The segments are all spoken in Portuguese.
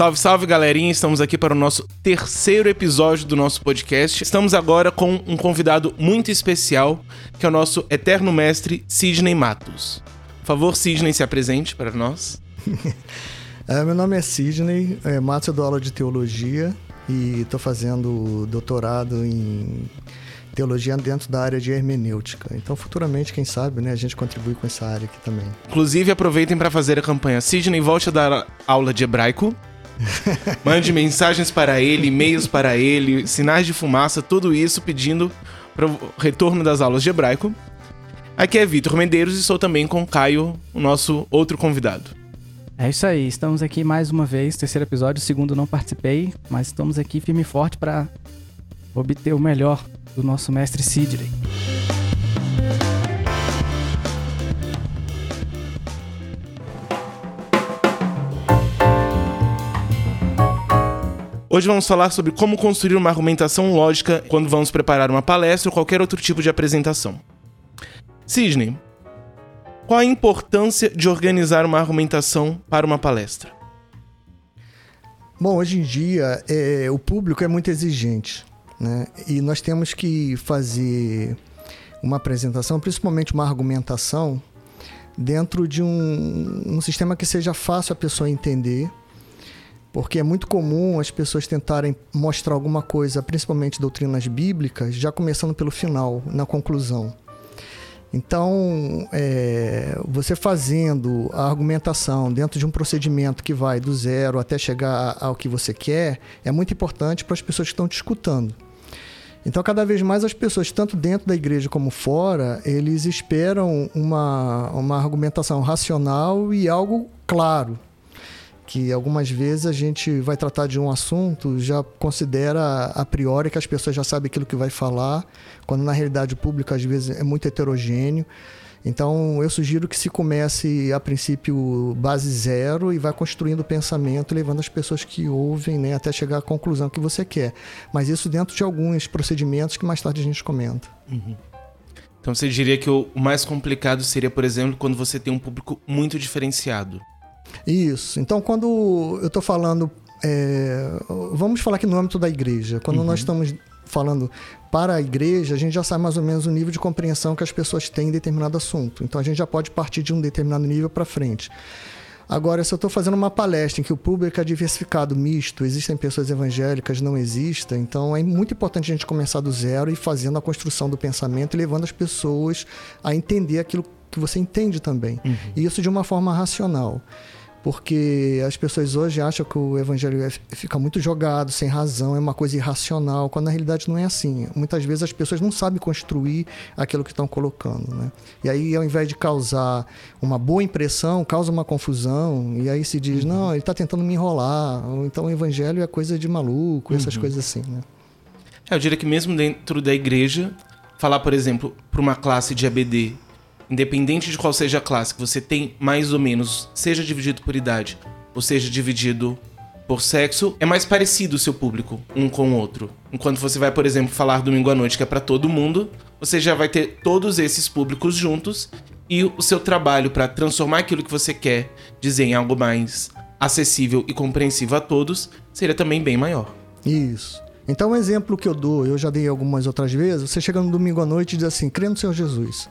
Salve, salve, galerinha! Estamos aqui para o nosso terceiro episódio do nosso podcast. Estamos agora com um convidado muito especial, que é o nosso eterno mestre Sidney Matos. Por favor, Sidney, se apresente para nós. é, meu nome é Sidney é, Matos, eu dou aula de teologia e estou fazendo doutorado em teologia dentro da área de hermenêutica. Então, futuramente, quem sabe, né, a gente contribui com essa área aqui também. Inclusive, aproveitem para fazer a campanha Sidney volte a dar aula de hebraico. Mande mensagens para ele, e-mails para ele, sinais de fumaça, tudo isso pedindo para o retorno das aulas de hebraico. Aqui é Vitor Medeiros e sou também com Caio, o nosso outro convidado. É isso aí, estamos aqui mais uma vez, terceiro episódio, segundo não participei, mas estamos aqui firme e forte para obter o melhor do nosso mestre Sidney. Hoje vamos falar sobre como construir uma argumentação lógica quando vamos preparar uma palestra ou qualquer outro tipo de apresentação. Sidney, qual a importância de organizar uma argumentação para uma palestra? Bom, hoje em dia é, o público é muito exigente, né? E nós temos que fazer uma apresentação, principalmente uma argumentação, dentro de um, um sistema que seja fácil a pessoa entender porque é muito comum as pessoas tentarem mostrar alguma coisa, principalmente doutrinas bíblicas, já começando pelo final, na conclusão. Então, é, você fazendo a argumentação dentro de um procedimento que vai do zero até chegar ao que você quer, é muito importante para as pessoas que estão te escutando. Então, cada vez mais as pessoas, tanto dentro da igreja como fora, eles esperam uma, uma argumentação racional e algo claro, que algumas vezes a gente vai tratar de um assunto, já considera a priori que as pessoas já sabem aquilo que vai falar, quando na realidade o público às vezes é muito heterogêneo. Então eu sugiro que se comece a princípio base zero e vá construindo o pensamento, levando as pessoas que ouvem né, até chegar à conclusão que você quer. Mas isso dentro de alguns procedimentos que mais tarde a gente comenta. Uhum. Então você diria que o mais complicado seria, por exemplo, quando você tem um público muito diferenciado. Isso. Então, quando eu estou falando. É, vamos falar aqui no âmbito da igreja. Quando uhum. nós estamos falando para a igreja, a gente já sabe mais ou menos o nível de compreensão que as pessoas têm em determinado assunto. Então, a gente já pode partir de um determinado nível para frente. Agora, se eu estou fazendo uma palestra em que o público é diversificado, misto, existem pessoas evangélicas, não existem, então é muito importante a gente começar do zero e fazendo a construção do pensamento e levando as pessoas a entender aquilo que você entende também. Uhum. E isso de uma forma racional porque as pessoas hoje acham que o evangelho é, fica muito jogado, sem razão, é uma coisa irracional, quando na realidade não é assim. Muitas vezes as pessoas não sabem construir aquilo que estão colocando. Né? E aí, ao invés de causar uma boa impressão, causa uma confusão, e aí se diz, uhum. não, ele está tentando me enrolar, ou então o evangelho é coisa de maluco, essas uhum. coisas assim. Né? É, eu diria que mesmo dentro da igreja, falar, por exemplo, para uma classe de ABD independente de qual seja a classe, que você tem mais ou menos, seja dividido por idade, ou seja dividido por sexo, é mais parecido o seu público um com o outro. Enquanto você vai, por exemplo, falar domingo à noite, que é para todo mundo, você já vai ter todos esses públicos juntos e o seu trabalho para transformar aquilo que você quer dizer em algo mais acessível e compreensível a todos seria também bem maior. Isso. Então, um exemplo que eu dou, eu já dei algumas outras vezes, você chega no domingo à noite e diz assim: crê no Senhor Jesus.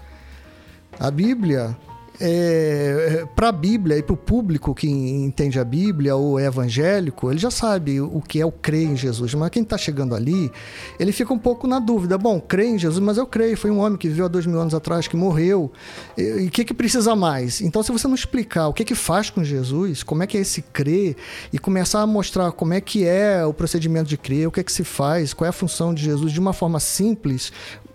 A Bíblia, é, é para a Bíblia e para o público que entende a Bíblia ou é evangélico, ele já sabe o que é o crer em Jesus. Mas quem está chegando ali, ele fica um pouco na dúvida. Bom, creio em Jesus, mas eu creio. Foi um homem que viveu há dois mil anos atrás, que morreu. E o que, que precisa mais? Então, se você não explicar o que, que faz com Jesus, como é que é esse crer, e começar a mostrar como é que é o procedimento de crer, o que é que se faz, qual é a função de Jesus de uma forma simples,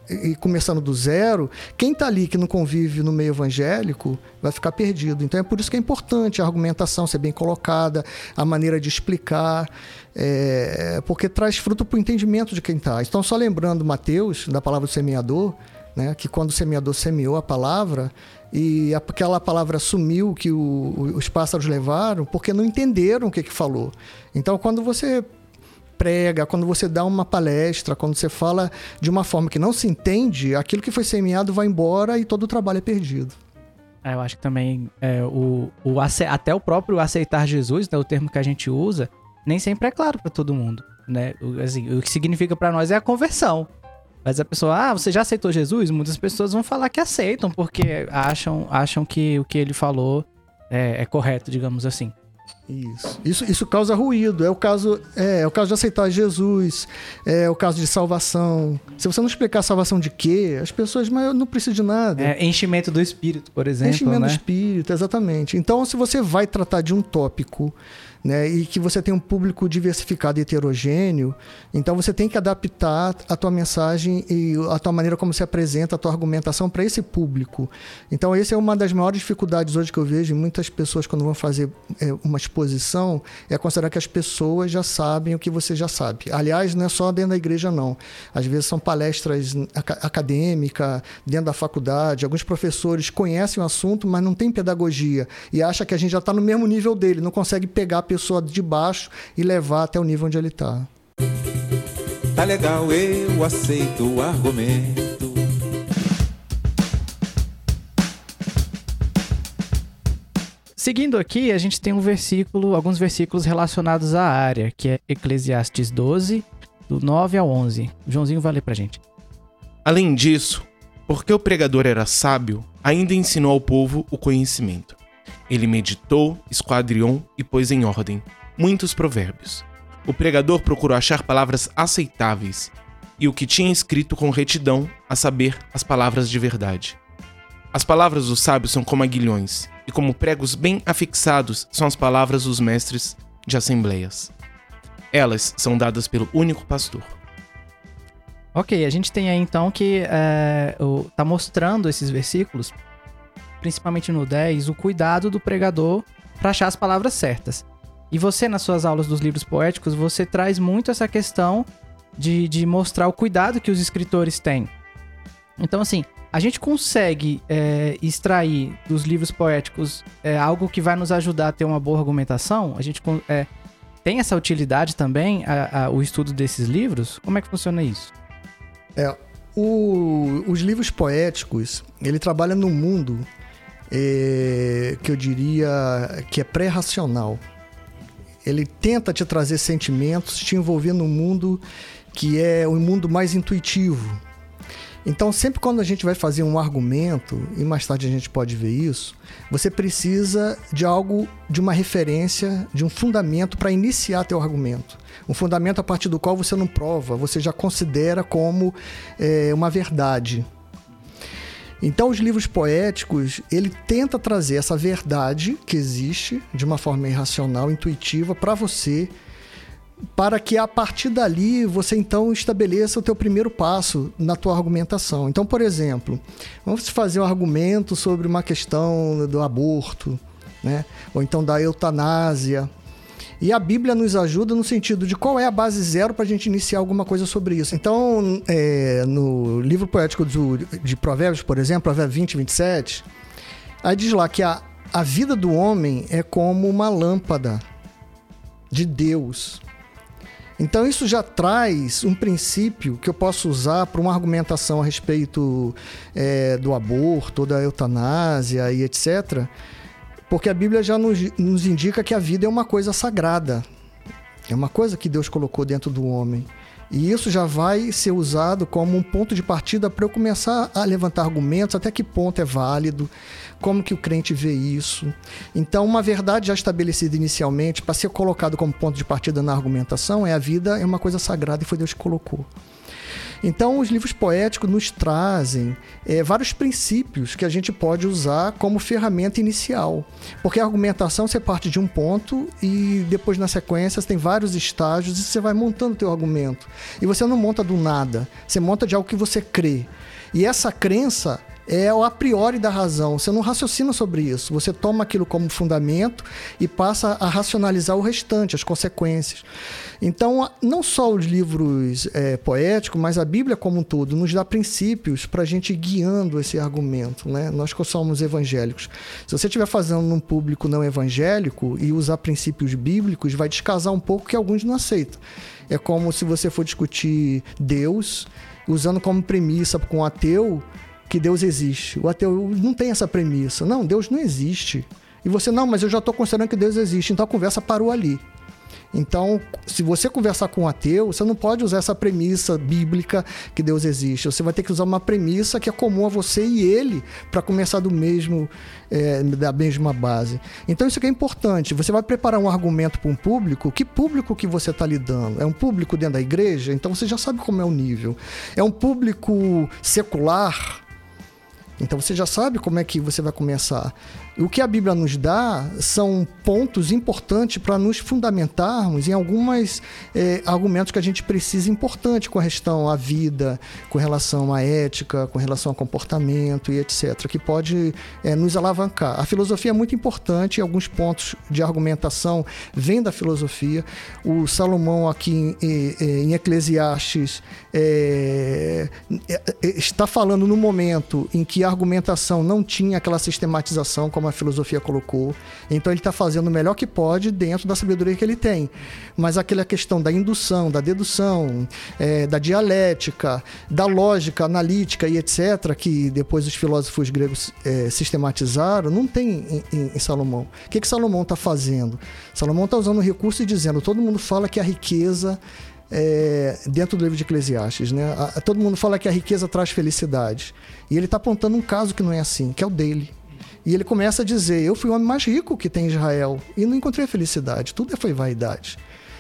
e começando do zero, quem está ali que não convive no meio evangélico vai ficar perdido. Então é por isso que é importante a argumentação ser bem colocada, a maneira de explicar, é, porque traz fruto para o entendimento de quem está. Então, só lembrando Mateus, da palavra do semeador, né, que quando o semeador semeou a palavra, e aquela palavra sumiu que o, os pássaros levaram, porque não entenderam o que, que falou. Então, quando você prega, quando você dá uma palestra, quando você fala de uma forma que não se entende, aquilo que foi semeado vai embora e todo o trabalho é perdido. É, eu acho que também é, o, o, até o próprio aceitar Jesus, né, o termo que a gente usa, nem sempre é claro para todo mundo, né? O, assim, o que significa para nós é a conversão. Mas a pessoa, ah, você já aceitou Jesus? Muitas pessoas vão falar que aceitam, porque acham, acham que o que ele falou é, é correto, digamos assim. Isso. isso. Isso causa ruído. É o caso, é, é, o caso de aceitar Jesus, é o caso de salvação. Se você não explicar salvação de quê, as pessoas, mas eu não preciso de nada. É, enchimento do espírito, por exemplo. Enchimento né? do espírito, exatamente. Então, se você vai tratar de um tópico né, e que você tem um público diversificado e heterogêneo, então você tem que adaptar a tua mensagem e a tua maneira como se apresenta, a tua argumentação para esse público. Então, essa é uma das maiores dificuldades hoje que eu vejo muitas pessoas quando vão fazer é, uma exposição, é considerar que as pessoas já sabem o que você já sabe. Aliás, não é só dentro da igreja, não. Às vezes são palestras acadêmicas, dentro da faculdade, alguns professores conhecem o assunto, mas não tem pedagogia e acha que a gente já está no mesmo nível dele, não consegue pegar a pessoa de baixo e levar até o nível onde ele está. Tá legal, eu aceito o argumento. Seguindo aqui, a gente tem um versículo, alguns versículos relacionados à área, que é Eclesiastes 12, do 9 ao 11. O Joãozinho vai ler pra gente. Além disso, porque o pregador era sábio, ainda ensinou ao povo o conhecimento. Ele meditou, esquadriou e pôs em ordem muitos provérbios. O pregador procurou achar palavras aceitáveis e o que tinha escrito com retidão, a saber, as palavras de verdade. As palavras dos sábios são como aguilhões, e como pregos bem afixados são as palavras dos mestres de assembleias. Elas são dadas pelo único pastor. Ok, a gente tem aí então que é, o, tá mostrando esses versículos principalmente no 10, o cuidado do pregador para achar as palavras certas. E você, nas suas aulas dos livros poéticos, você traz muito essa questão de, de mostrar o cuidado que os escritores têm. Então, assim, a gente consegue é, extrair dos livros poéticos é, algo que vai nos ajudar a ter uma boa argumentação? A gente é, tem essa utilidade também, a, a, o estudo desses livros? Como é que funciona isso? É, o, os livros poéticos, ele trabalha no mundo é, que eu diria que é pré-racional. Ele tenta te trazer sentimentos, te envolver num mundo que é um mundo mais intuitivo. Então, sempre quando a gente vai fazer um argumento, e mais tarde a gente pode ver isso, você precisa de algo, de uma referência, de um fundamento para iniciar teu argumento. Um fundamento a partir do qual você não prova, você já considera como é, uma verdade. Então, os livros poéticos, ele tenta trazer essa verdade que existe de uma forma irracional, intuitiva para você, para que a partir dali você então estabeleça o teu primeiro passo na tua argumentação. Então, por exemplo, vamos fazer um argumento sobre uma questão do aborto, né? Ou então da eutanásia, e a Bíblia nos ajuda no sentido de qual é a base zero para a gente iniciar alguma coisa sobre isso. Então, é, no livro poético do, de Provérbios, por exemplo, Provérbios 20, 27, aí diz lá que a, a vida do homem é como uma lâmpada de Deus. Então, isso já traz um princípio que eu posso usar para uma argumentação a respeito é, do aborto, da eutanásia e etc porque a Bíblia já nos, nos indica que a vida é uma coisa sagrada. É uma coisa que Deus colocou dentro do homem. E isso já vai ser usado como um ponto de partida para eu começar a levantar argumentos, até que ponto é válido, como que o crente vê isso. Então, uma verdade já estabelecida inicialmente, para ser colocado como ponto de partida na argumentação, é a vida é uma coisa sagrada e foi Deus que colocou. Então, os livros poéticos nos trazem é, vários princípios que a gente pode usar como ferramenta inicial. Porque a argumentação você parte de um ponto e depois, na sequência, você tem vários estágios e você vai montando o teu argumento. E você não monta do nada, você monta de algo que você crê. E essa crença é o a priori da razão. Você não raciocina sobre isso. Você toma aquilo como fundamento e passa a racionalizar o restante, as consequências. Então, não só os livros é, poéticos, mas a Bíblia como um todo nos dá princípios para a gente ir guiando esse argumento. Né? Nós que somos evangélicos. Se você estiver fazendo num público não evangélico e usar princípios bíblicos, vai descasar um pouco que alguns não aceitam. É como se você for discutir Deus usando como premissa com um ateu que Deus existe. O ateu não tem essa premissa. Não, Deus não existe. E você, não, mas eu já estou considerando que Deus existe. Então a conversa parou ali. Então, se você conversar com um ateu, você não pode usar essa premissa bíblica que Deus existe. Você vai ter que usar uma premissa que é comum a você e ele para começar do mesmo é, da mesma base. Então isso aqui é importante. Você vai preparar um argumento para um público. Que público que você está lidando? É um público dentro da igreja? Então você já sabe como é o nível. É um público secular? Então você já sabe como é que você vai começar. O que a Bíblia nos dá são pontos importantes para nos fundamentarmos em alguns é, argumentos que a gente precisa importante com relação à vida, com relação à ética, com relação ao comportamento e etc., que pode é, nos alavancar. A filosofia é muito importante, alguns pontos de argumentação vêm da filosofia. O Salomão, aqui em, em Eclesiastes, é, está falando no momento em que a argumentação não tinha aquela sistematização como como a filosofia colocou. Então ele está fazendo o melhor que pode dentro da sabedoria que ele tem. Mas aquela questão da indução, da dedução, é, da dialética, da lógica analítica e etc., que depois os filósofos gregos é, sistematizaram, não tem em, em, em Salomão. O que, que Salomão está fazendo? Salomão está usando o recurso e dizendo: todo mundo fala que a riqueza. É, dentro do livro de Eclesiastes, né? A, todo mundo fala que a riqueza traz felicidade. E ele está apontando um caso que não é assim, que é o dele. E ele começa a dizer: Eu fui o homem mais rico que tem Israel e não encontrei felicidade, tudo foi vaidade.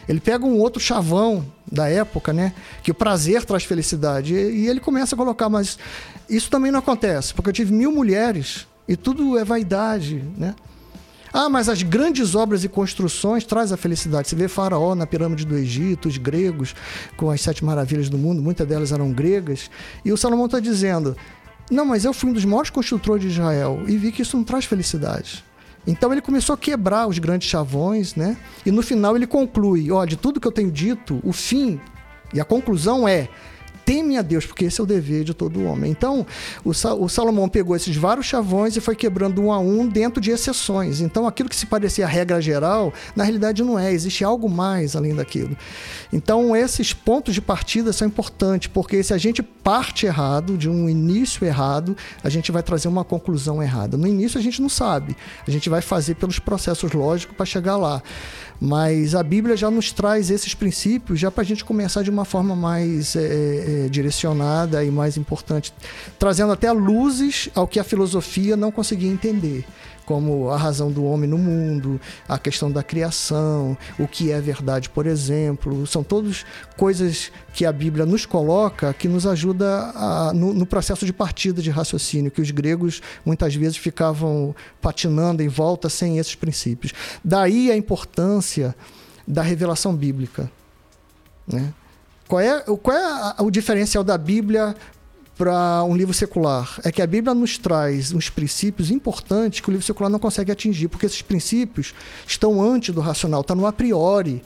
Ele pega um outro chavão da época, né? Que o prazer traz felicidade. E, ele começa a colocar, mas isso também não acontece, porque eu tive mil mulheres e tudo é vaidade, né? Ah, mas as grandes obras e construções traz a felicidade. Você vê Faraó na pirâmide do Egito, os gregos com as sete maravilhas do mundo, muitas delas eram gregas. E o Salomão está dizendo: não, mas eu fui um dos maiores construtores de Israel e vi que isso não traz felicidade. Então ele começou a quebrar os grandes chavões, né? E no final ele conclui: ó, de tudo que eu tenho dito, o fim e a conclusão é teme a Deus, porque esse é o dever de todo homem. Então, o, o Salomão pegou esses vários chavões e foi quebrando um a um dentro de exceções. Então, aquilo que se parecia a regra geral, na realidade não é, existe algo mais além daquilo. Então, esses pontos de partida são importantes, porque se a gente parte errado, de um início errado, a gente vai trazer uma conclusão errada. No início a gente não sabe, a gente vai fazer pelos processos lógicos para chegar lá. Mas a Bíblia já nos traz esses princípios já para a gente começar de uma forma mais é, é, direcionada e mais importante, trazendo até luzes ao que a filosofia não conseguia entender como a razão do homem no mundo, a questão da criação, o que é verdade, por exemplo. São todas coisas que a Bíblia nos coloca que nos ajuda a, no, no, processo de partida de raciocínio, que os gregos muitas vezes ficavam patinando em volta sem esses princípios. Daí a importância da revelação bíblica. Né? Qual é, qual é o diferencial da Bíblia para um livro secular é que a Bíblia nos traz uns princípios importantes que o livro secular não consegue atingir, porque esses princípios estão antes do racional, está no a priori.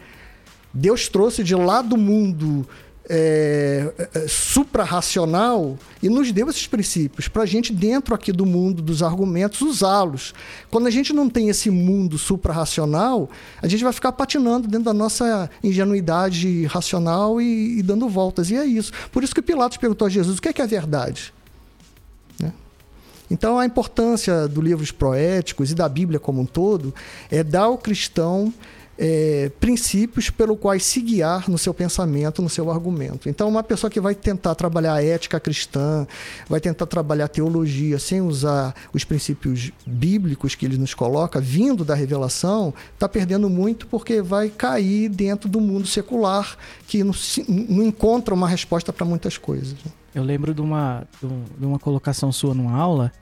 Deus trouxe de lá do mundo é, é, suprarracional e nos deu esses princípios para a gente, dentro aqui do mundo dos argumentos, usá-los. Quando a gente não tem esse mundo suprarracional, a gente vai ficar patinando dentro da nossa ingenuidade racional e, e dando voltas. E é isso. Por isso que Pilatos perguntou a Jesus: o que é, que é verdade? Né? Então, a importância dos livros proéticos e da Bíblia como um todo é dar ao cristão é, princípios pelo quais se guiar no seu pensamento, no seu argumento. Então, uma pessoa que vai tentar trabalhar a ética cristã, vai tentar trabalhar a teologia sem usar os princípios bíblicos que ele nos coloca, vindo da revelação, está perdendo muito porque vai cair dentro do mundo secular que não, não encontra uma resposta para muitas coisas. Eu lembro de uma, de uma colocação sua numa aula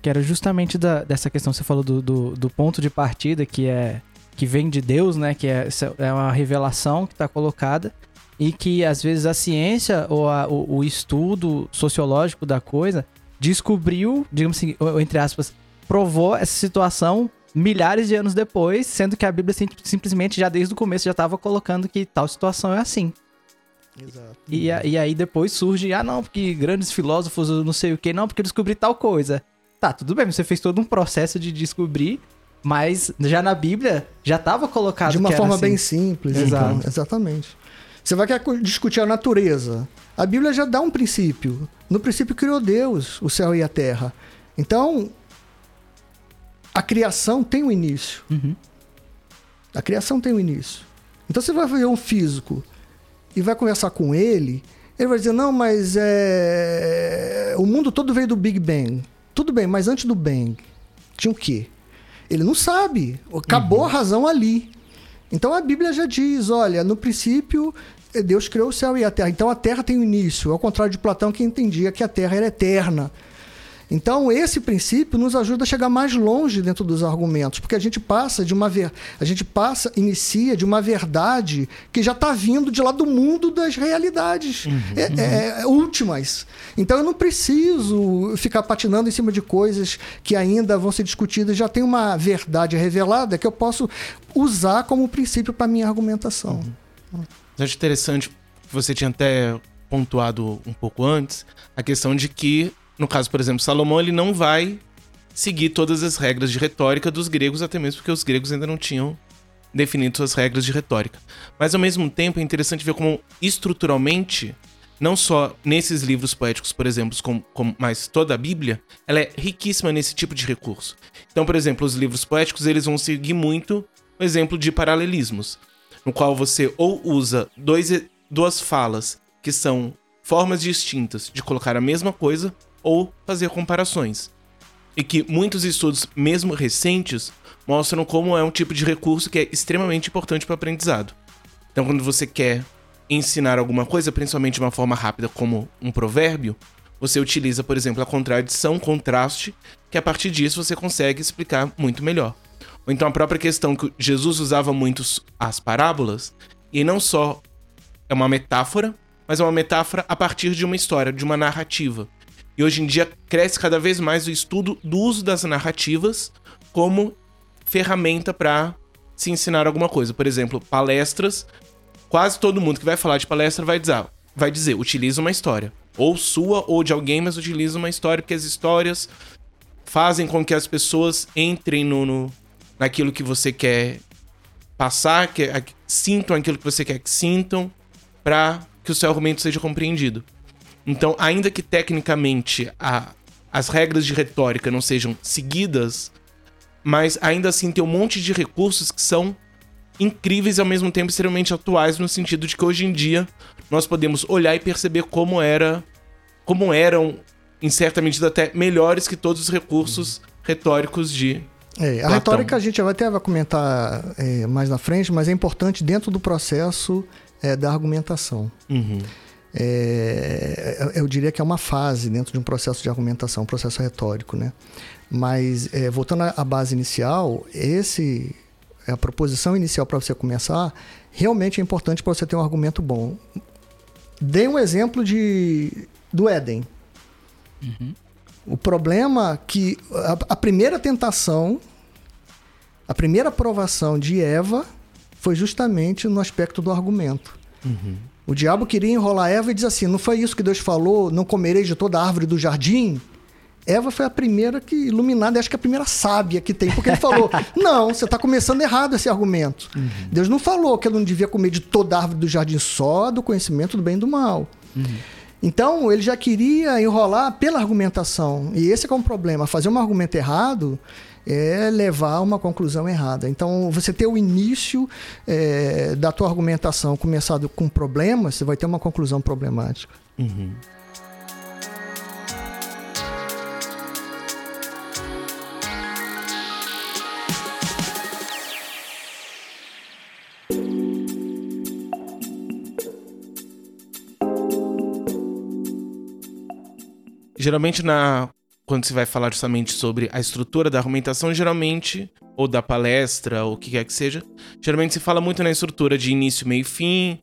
que era justamente da, dessa questão que você falou do, do, do ponto de partida, que é que vem de Deus, né? Que é, é uma revelação que está colocada e que às vezes a ciência ou a, o, o, estudo sociológico da coisa descobriu, digamos assim, entre aspas, provou essa situação milhares de anos depois, sendo que a Bíblia sim, simplesmente já desde o começo já estava colocando que tal situação é assim. Exato. E, e aí depois surge, ah não, porque grandes filósofos, não sei o que, não, porque eu descobri tal coisa. Tá, tudo bem, você fez todo um processo de descobrir mas já na Bíblia já estava colocado de uma forma assim. bem simples. Exato. Então, exatamente. Você vai querer discutir a natureza. A Bíblia já dá um princípio. No princípio criou Deus o céu e a terra. Então, a criação tem um início. Uhum. A criação tem um início. Então você vai ver um físico e vai conversar com ele, ele vai dizer, não, mas é... o mundo todo veio do Big Bang. Tudo bem, mas antes do Bang, tinha o quê? Ele não sabe. Acabou uhum. a razão ali. Então a Bíblia já diz: olha, no princípio Deus criou o céu e a terra. Então a terra tem um início, ao contrário de Platão que entendia que a terra era eterna. Então, esse princípio nos ajuda a chegar mais longe dentro dos argumentos, porque a gente passa de uma ver... a gente passa, inicia de uma verdade que já está vindo de lá do mundo das realidades uhum. é, é, é, últimas. Então, eu não preciso ficar patinando em cima de coisas que ainda vão ser discutidas, já tem uma verdade revelada que eu posso usar como princípio para minha argumentação. Uhum. Acho interessante, você tinha até pontuado um pouco antes, a questão de que no caso, por exemplo, Salomão, ele não vai seguir todas as regras de retórica dos gregos, até mesmo porque os gregos ainda não tinham definido suas regras de retórica. Mas ao mesmo tempo é interessante ver como estruturalmente, não só nesses livros poéticos, por exemplo, como, como, mas toda a Bíblia, ela é riquíssima nesse tipo de recurso. Então, por exemplo, os livros poéticos eles vão seguir muito o exemplo de paralelismos, no qual você ou usa dois, duas falas que são formas distintas de colocar a mesma coisa, ou fazer comparações. E que muitos estudos, mesmo recentes, mostram como é um tipo de recurso que é extremamente importante para o aprendizado. Então, quando você quer ensinar alguma coisa, principalmente de uma forma rápida, como um provérbio, você utiliza, por exemplo, a contradição, contraste, que a partir disso você consegue explicar muito melhor. Ou então a própria questão que Jesus usava muito as parábolas, e não só é uma metáfora, mas é uma metáfora a partir de uma história, de uma narrativa. E hoje em dia cresce cada vez mais o estudo do uso das narrativas como ferramenta para se ensinar alguma coisa. Por exemplo, palestras. Quase todo mundo que vai falar de palestra vai dizer, vai dizer, utiliza uma história. Ou sua ou de alguém, mas utiliza uma história, porque as histórias fazem com que as pessoas entrem no, no naquilo que você quer passar, que sintam aquilo que você quer que sintam, para que o seu argumento seja compreendido. Então, ainda que tecnicamente a, as regras de retórica não sejam seguidas, mas ainda assim tem um monte de recursos que são incríveis e ao mesmo tempo extremamente atuais no sentido de que hoje em dia nós podemos olhar e perceber como era como eram em certa medida até melhores que todos os recursos retóricos de é, a Platão. retórica a gente vai até vai comentar é, mais na frente, mas é importante dentro do processo é, da argumentação. Uhum é, eu diria que é uma fase dentro de um processo de argumentação, um processo retórico, né? Mas é, voltando à base inicial, esse a proposição inicial para você começar realmente é importante para você ter um argumento bom. Dei um exemplo de do Éden. Uhum. O problema que a, a primeira tentação, a primeira aprovação de Eva foi justamente no aspecto do argumento. Uhum. O diabo queria enrolar Eva e diz assim: não foi isso que Deus falou, não comereis de toda a árvore do jardim? Eva foi a primeira que iluminada, acho que a primeira sábia que tem, porque ele falou: não, você está começando errado esse argumento. Uhum. Deus não falou que ela não devia comer de toda a árvore do jardim, só do conhecimento do bem e do mal. Uhum. Então, ele já queria enrolar pela argumentação. E esse é, um problema. Fazer um argumento errado é levar a uma conclusão errada. Então, você ter o início é, da tua argumentação começado com problemas, você vai ter uma conclusão problemática. Uhum. Geralmente na quando se vai falar justamente sobre a estrutura da argumentação, geralmente, ou da palestra, ou o que quer que seja, geralmente se fala muito na estrutura de início, meio fim,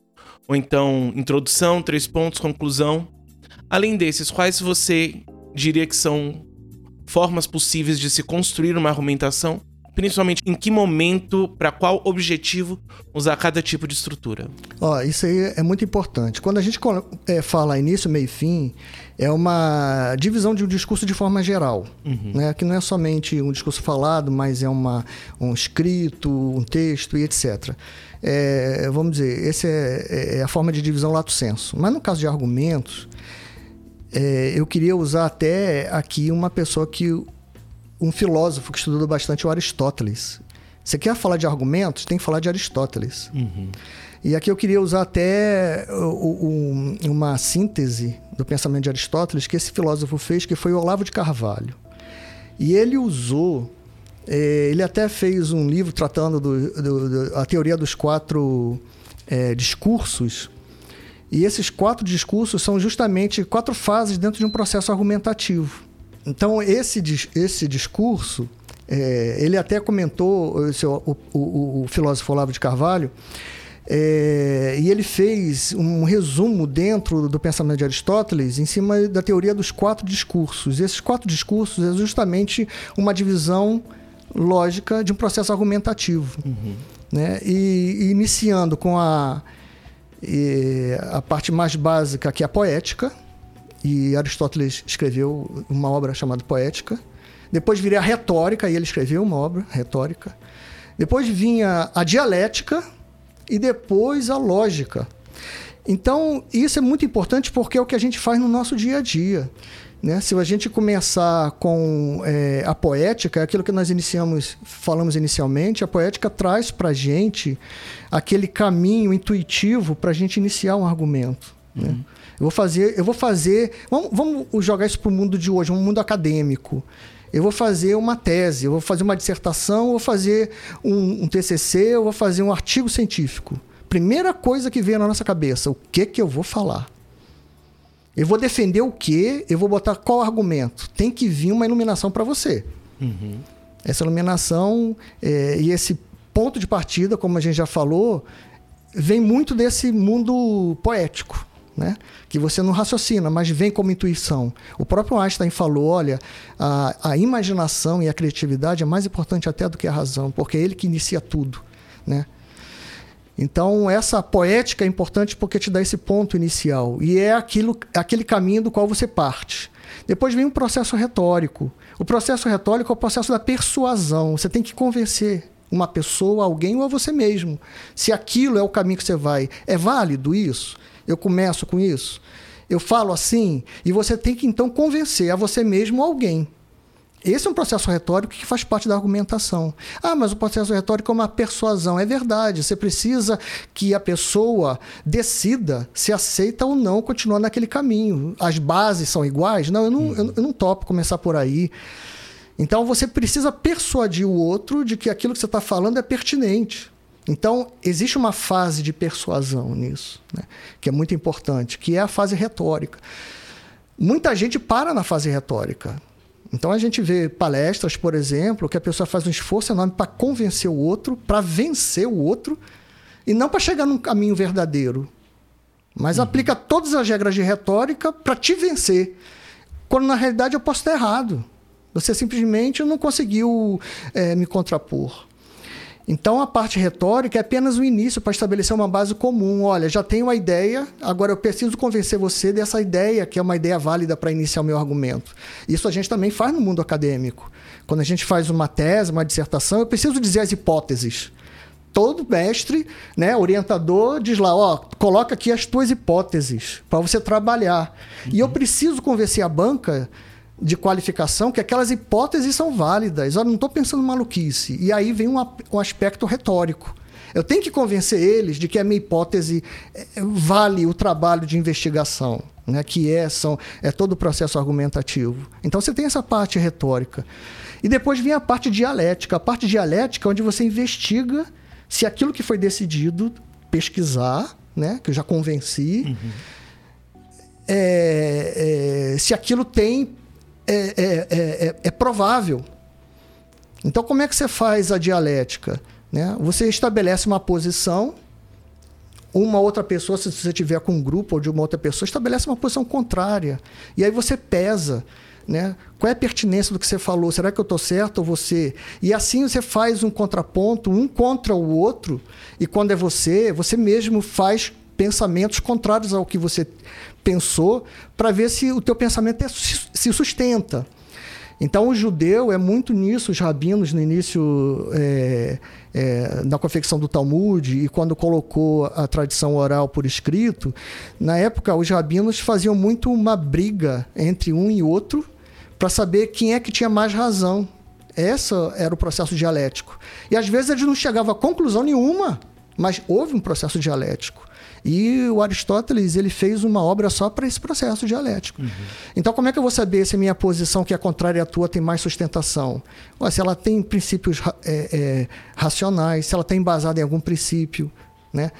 ou então introdução, três pontos, conclusão. Além desses, quais você diria que são formas possíveis de se construir uma argumentação principalmente em que momento, para qual objetivo usar cada tipo de estrutura? Ó, isso aí é muito importante. Quando a gente é, fala início, meio e fim, é uma divisão de um discurso de forma geral, uhum. né? que não é somente um discurso falado, mas é uma, um escrito, um texto e etc. É, vamos dizer, essa é, é, a forma de divisão lato senso. Mas no caso de argumentos, é, eu queria usar até aqui uma pessoa que um filósofo que estudou bastante o Aristóteles, Você quer falar de argumentos, tem que falar de Aristóteles. Uhum. E aqui eu queria usar até o- uma síntese do pensamento de Aristóteles que esse filósofo fez, que foi o Olavo de Carvalho. E ele usou, eh, ele até fez um livro tratando do, do- do- a teoria dos quatro eh, discursos. E esses quatro discursos são justamente quatro fases dentro de um processo argumentativo. Então, esse, esse discurso, eh, ele até comentou, esse, o, o- o- filósofo Olavo de Carvalho, é, e ele fez um resumo dentro do pensamento de Aristóteles em cima da teoria dos quatro discursos. E esses quatro discursos é justamente uma divisão lógica de um processo argumentativo. Né? E, e iniciando com a, e a parte mais básica, que é a poética, e Aristóteles escreveu uma obra chamada Poética. Depois viria a retórica, e ele escreveu uma obra, retórica. Depois vinha a dialética e depois a lógica. Então, isso é muito importante porque é o que a gente faz no nosso dia a dia. Né? Se a gente começar com é, a poética, é aquilo que nós iniciamos, falamos inicialmente, a poética traz para a gente aquele caminho intuitivo para a gente iniciar um argumento. Né? Eu vou fazer, eu vou fazer, vamos, vamos jogar isso para o mundo de hoje, um mundo acadêmico. Eu vou fazer uma tese, eu vou fazer uma dissertação, eu vou fazer um, um TCC, eu vou fazer um artigo científico. Primeira coisa que vem na nossa cabeça, o que que eu vou falar? Eu vou defender o quê? Eu vou botar qual argumento? Tem que vir uma iluminação para você. Essa iluminação é, e esse ponto de partida, como a gente já falou, vem muito desse mundo poético, né? Que você não raciocina, mas vem como intuição. O próprio Einstein falou: olha, a, a imaginação e a criatividade é mais importante até do que a razão, porque é ele que inicia tudo, né? Então, essa poética é importante porque te dá esse ponto inicial. E é aquilo, aquele caminho do qual você parte. Depois vem um processo retórico. O processo retórico é o processo da persuasão. Você tem que convencer uma pessoa, alguém ou a você mesmo. Se aquilo é o caminho que você vai. É válido isso? Eu começo com isso? Eu falo assim? E você tem que então convencer a você mesmo ou alguém. Esse é um processo retórico que faz parte da argumentação. Ah, mas o processo retórico é uma persuasão. É verdade. Você precisa que a pessoa decida se aceita ou não continuar naquele caminho. As bases são iguais? Não, eu não, eu, não topo começar por aí. Então você precisa persuadir o outro de que aquilo que você está falando é pertinente. Então, existe uma fase de persuasão nisso, né? que é muito importante, que é a fase retórica. Muita gente para na fase retórica. Então a gente vê palestras, por exemplo, que a pessoa faz um esforço enorme para convencer o outro, para vencer o outro, e não para chegar num caminho verdadeiro. Mas uhum. aplica todas as regras de retórica para te vencer. Quando na realidade eu posso estar errado. Você simplesmente não conseguiu é, me contrapor. Então a parte retórica é apenas o início para estabelecer uma base comum. Olha, já tenho uma ideia, agora eu preciso convencer você dessa ideia, que é uma ideia válida para iniciar o meu argumento. Isso a gente também faz no mundo acadêmico. Quando a gente faz uma tese, uma dissertação, eu preciso dizer as hipóteses. Todo mestre, né, orientador, diz lá, ó, coloca aqui as tuas hipóteses para você trabalhar. Uhum. E eu preciso convencer a banca de qualificação que aquelas hipóteses são válidas. Eu não estou pensando em maluquice. E aí vem um, um, aspecto retórico. Eu tenho que convencer eles de que a minha hipótese vale o trabalho de investigação, né? que é, são, é todo o processo argumentativo. Então você tem essa parte retórica. E depois vem a parte dialética. A parte dialética é onde você investiga se aquilo que foi decidido, pesquisar, né? que eu já convenci, uhum. é, é, se aquilo tem é, é, é, é, provável. Então, como é que você faz a dialética? Né? Você estabelece uma posição, uma outra pessoa, se você tiver com um grupo ou de uma outra pessoa, estabelece uma posição contrária. E aí você pesa. Né? Qual é a pertinência do que você falou? Será que eu estou certo ou você? E assim você faz um contraponto, um contra o outro, e quando é você, você mesmo faz pensamentos contrários ao que você pensou para ver se o teu pensamento é, se sustenta. Então, o judeu é muito nisso, os rabinos, no início é, é, na confecção do Talmud e quando colocou a tradição oral por escrito, na época, os rabinos faziam muito uma briga entre um e outro para saber quem é que tinha mais razão. Esse era o processo dialético. E às vezes eles não chegavam a conclusão nenhuma, mas houve um processo dialético. E o Aristóteles ele fez uma obra só para esse processo dialético. Uhum. Então, como é que eu vou saber se a minha posição, que é contrária à tua, tem mais sustentação? Ou se ela tem princípios é, é, racionais, se ela está embasada em algum princípio. Né?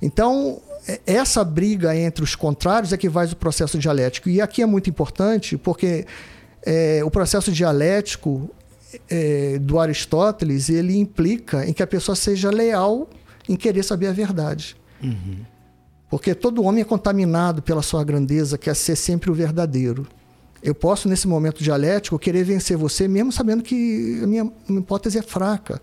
Então, é, essa briga entre os contrários é que faz o processo dialético. E aqui é muito importante porque é, o processo dialético é, do Aristóteles ele implica em que a pessoa seja leal em querer saber a verdade. Uhum. Porque todo homem é contaminado pela sua grandeza, quer ser sempre o verdadeiro. Eu posso, nesse momento dialético, querer vencer você, mesmo sabendo que a minha, minha hipótese é fraca.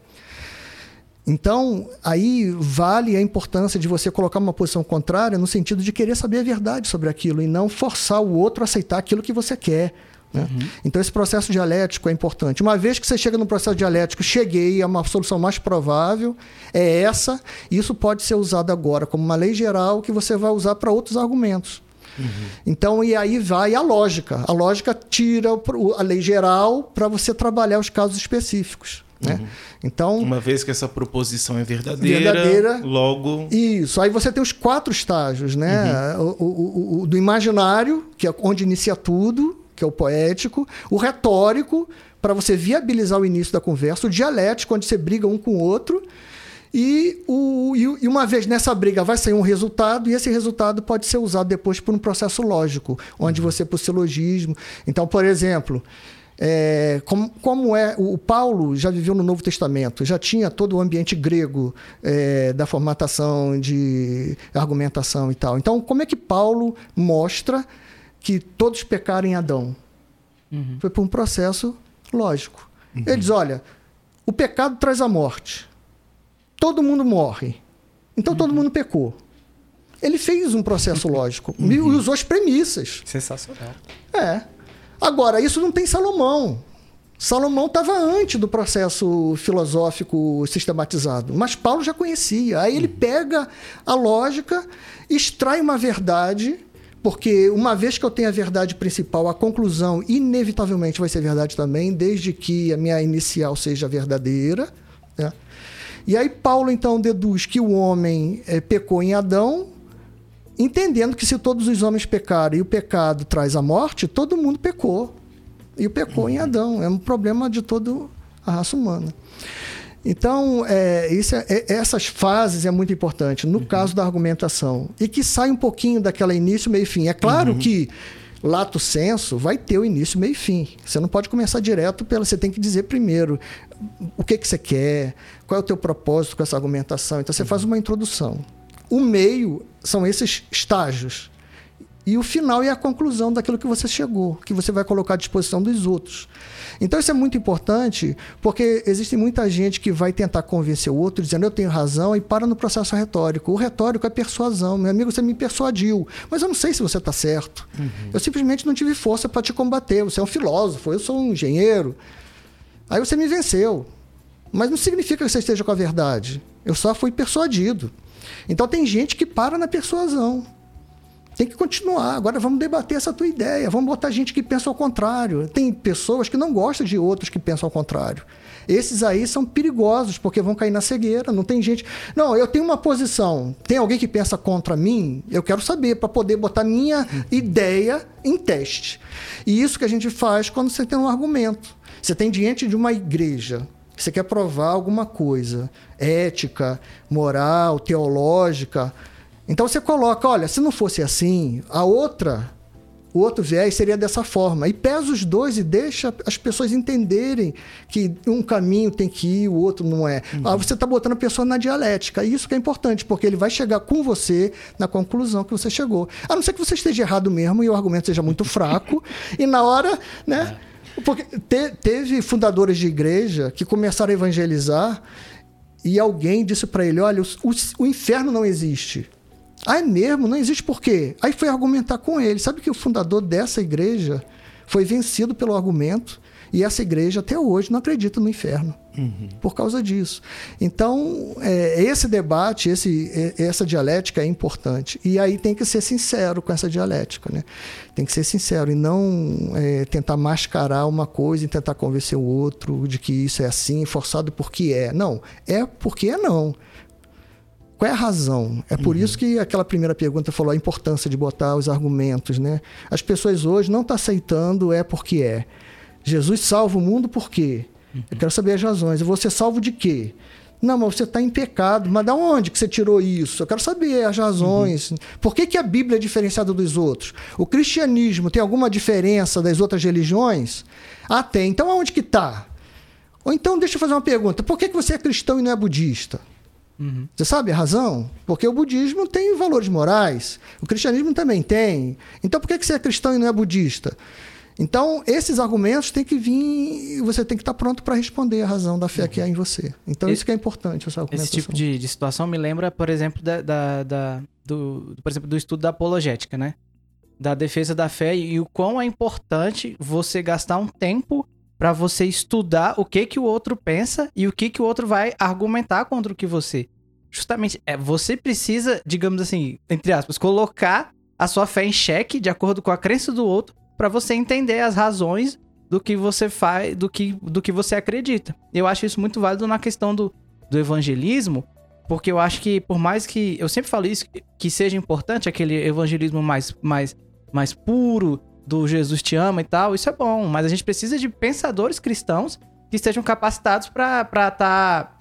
Então, aí vale a importância de você colocar uma posição contrária no sentido de querer saber a verdade sobre aquilo e não forçar o outro a aceitar aquilo que você quer. Né? Uhum. Então, esse processo dialético é importante. Uma vez que você chega no processo dialético, cheguei a uma solução mais provável, é essa, isso pode ser usado agora como uma lei geral que você vai usar para outros argumentos. Uhum. Então, e aí vai a lógica. A lógica tira a lei geral para você trabalhar os casos específicos. Né? Uhum. Então, uma vez que essa proposição é verdadeira, verdadeira, logo. Isso. Aí você tem os quatro estágios, né? Uhum. O, o, o, do imaginário, que é onde inicia tudo, que é o poético, o retórico, para você viabilizar o início da conversa, o dialético, onde você briga um com o outro, e, o, e, uma vez nessa briga vai sair um resultado, e esse resultado pode ser usado depois por um processo lógico, onde você, por silogismo. Então, por exemplo. É, como, como, é o Paulo já viveu no Novo Testamento, já tinha todo o ambiente grego é, da formatação de argumentação e tal. Então, como é que Paulo mostra que todos pecaram em Adão. Uhum. Foi por um processo lógico. Uhum. Ele diz: olha, o pecado traz a morte. Todo mundo morre. Então uhum. todo mundo pecou. Ele fez um processo lógico e uhum. usou as premissas. Sensacional. É. Agora, isso não tem Salomão. Salomão estava antes do processo filosófico sistematizado, mas Paulo já conhecia. Aí ele uhum. pega a lógica, extrai uma verdade porque uma vez que eu tenho a verdade principal, a conclusão inevitavelmente vai ser verdade também, desde que a minha inicial seja verdadeira. Né? E aí Paulo então deduz que o homem é, pecou em Adão, entendendo que se todos os homens pecaram e o pecado traz a morte, todo mundo pecou. E o pecou uhum. em Adão. É um problema de toda a raça humana. Então, é, isso é, é, essas fases é muito importante no uhum. caso da argumentação. E que sai um pouquinho daquela início, meio e fim. É claro uhum. que lato senso vai ter o início, meio e fim. Você não pode começar direto pela. Você tem que dizer primeiro o que, que você quer, qual é o teu propósito com essa argumentação. Então, você uhum. faz uma introdução. O meio são esses estágios. E o final é a conclusão daquilo que você chegou, que você vai colocar à disposição dos outros. Então isso é muito importante, porque existe muita gente que vai tentar convencer o outro dizendo eu tenho razão e para no processo retórico. O retórico é persuasão. Meu amigo, você me persuadiu, mas eu não sei se você está certo. Uhum. Eu simplesmente não tive força para te combater. Você é um filósofo, eu sou um engenheiro. Aí você me venceu. Mas não significa que você esteja com a verdade. Eu só fui persuadido. Então tem gente que para na persuasão tem que continuar. Agora vamos debater essa tua ideia. Vamos botar gente que pensa ao contrário. Tem pessoas que não gostam de outros que pensam ao contrário. Esses aí são perigosos porque vão cair na cegueira. Não tem gente. Não, eu tenho uma posição. Tem alguém que pensa contra mim? Eu quero saber para poder botar minha ideia em teste. E isso que a gente faz quando você tem um argumento. Você tem diante de uma igreja você quer provar alguma coisa ética, moral, teológica. Então você coloca, olha, se não fosse assim, a outra, o outro viés seria dessa forma. E pesa os dois e deixa as pessoas entenderem que um caminho tem que ir, o outro não é. Uhum. Ah, você está botando a pessoa na dialética. E isso que é importante, porque ele vai chegar com você na conclusão que você chegou. A não ser que você esteja errado mesmo e o argumento seja muito fraco. e na hora, né? É. Porque te, teve fundadores de igreja que começaram a evangelizar e alguém disse para ele: olha, o, o, o inferno não existe. Ah, é mesmo? Não existe por quê? Aí foi argumentar com ele. Sabe que o fundador dessa igreja foi vencido pelo argumento E essa igreja até hoje não acredita no inferno por causa disso. Então, é, esse debate, esse, é, essa dialética é importante. E aí tem que ser sincero com essa dialética. Né? Tem que ser sincero e não é, tentar mascarar uma coisa e tentar convencer o outro de que isso é assim, forçado porque é. Não, é porque é não. Qual é a razão? É por isso que aquela primeira pergunta falou a importância de botar os argumentos, né? As pessoas hoje não estão aceitando é porque é. Jesus salva o mundo por quê? Eu quero saber as razões. Vou ser salvo de quê? Não, mas você está em pecado. Mas da onde que você tirou isso? Eu quero saber as razões. Por que, que a Bíblia é diferenciada dos outros? O cristianismo tem alguma diferença das outras religiões? Ah, tem. Então aonde que está? Ou então, deixa eu fazer uma pergunta. Por que, que você é cristão e não é budista? Você sabe a razão? Porque o budismo tem valores morais, o cristianismo também tem. Então por que você é cristão e não é budista? Então, esses argumentos têm que vir, você tem que estar pronto para responder a razão da fé que há em você. Então, Esse- isso que é importante, essa Esse argumentação. tipo de, de situação me lembra, por exemplo, da, da- da- do, por exemplo, do estudo da apologética, né? Da defesa da fé e o quão é importante você gastar um tempo para você estudar o que que o outro pensa e o que que o outro vai argumentar contra o que você. Justamente, é, você precisa, digamos assim, entre aspas, colocar a sua fé em xeque de acordo com a crença do outro para você entender as razões do que você faz, do que, do que você acredita. Eu acho isso muito válido na questão do, do evangelismo, porque eu acho que por mais que eu sempre falo isso que seja importante aquele evangelismo mais mais mais puro do Jesus te ama e tal, isso é bom, mas a gente precisa de pensadores cristãos que estejam capacitados para para tá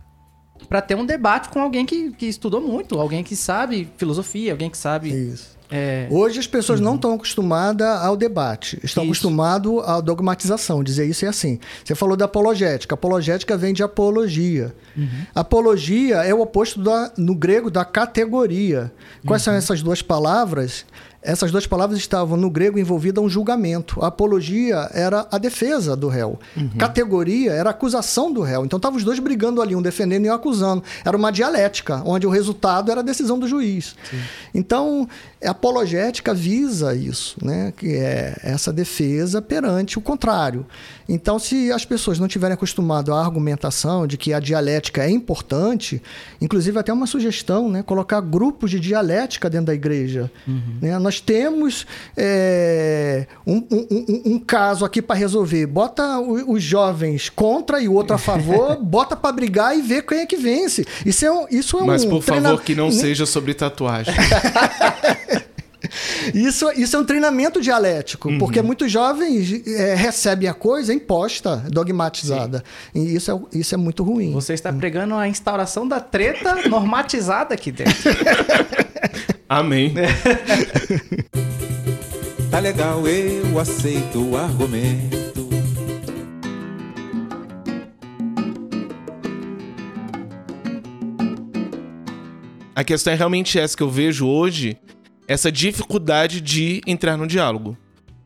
para ter um debate com alguém que, que estudou muito, alguém que sabe filosofia, alguém que sabe Isso. é, Hoje as pessoas não estão acostumadas ao debate, estão acostumadas à dogmatização, dizer isso é assim. Você falou da apologética, apologética vem de apologia. Apologia é o oposto da, no grego da categoria. Quais são essas duas palavras? Essas duas palavras estavam no grego envolvidas a um julgamento. A apologia era a defesa do réu. Categoria era a acusação do réu. Então estavam os dois brigando ali, um defendendo e um acusando. Era uma dialética, onde o resultado era a decisão do juiz. Então, a apologética visa isso, né? que é essa defesa perante o contrário. Então, se as pessoas não estiverem acostumadas à argumentação de que a dialética é importante, inclusive até uma sugestão, né? colocar grupos de dialética dentro da igreja. né? Nós temos é, um, um- um- caso aqui para resolver. Bota os jovens contra e o outro a favor, bota para brigar e ver quem é que vence. Isso é um, isso é Mas um por treina- favor, que não seja sobre tatuagem. Isso, isso é um treinamento dialético, Uhum. porque muitos jovens é, recebem a coisa imposta, dogmatizada. E isso é, isso é muito ruim. você está pregando a instauração da treta normatizada aqui dentro. Amém. Tá legal, eu aceito o argumento. A questão é realmente essa que eu vejo hoje, essa dificuldade de entrar no diálogo.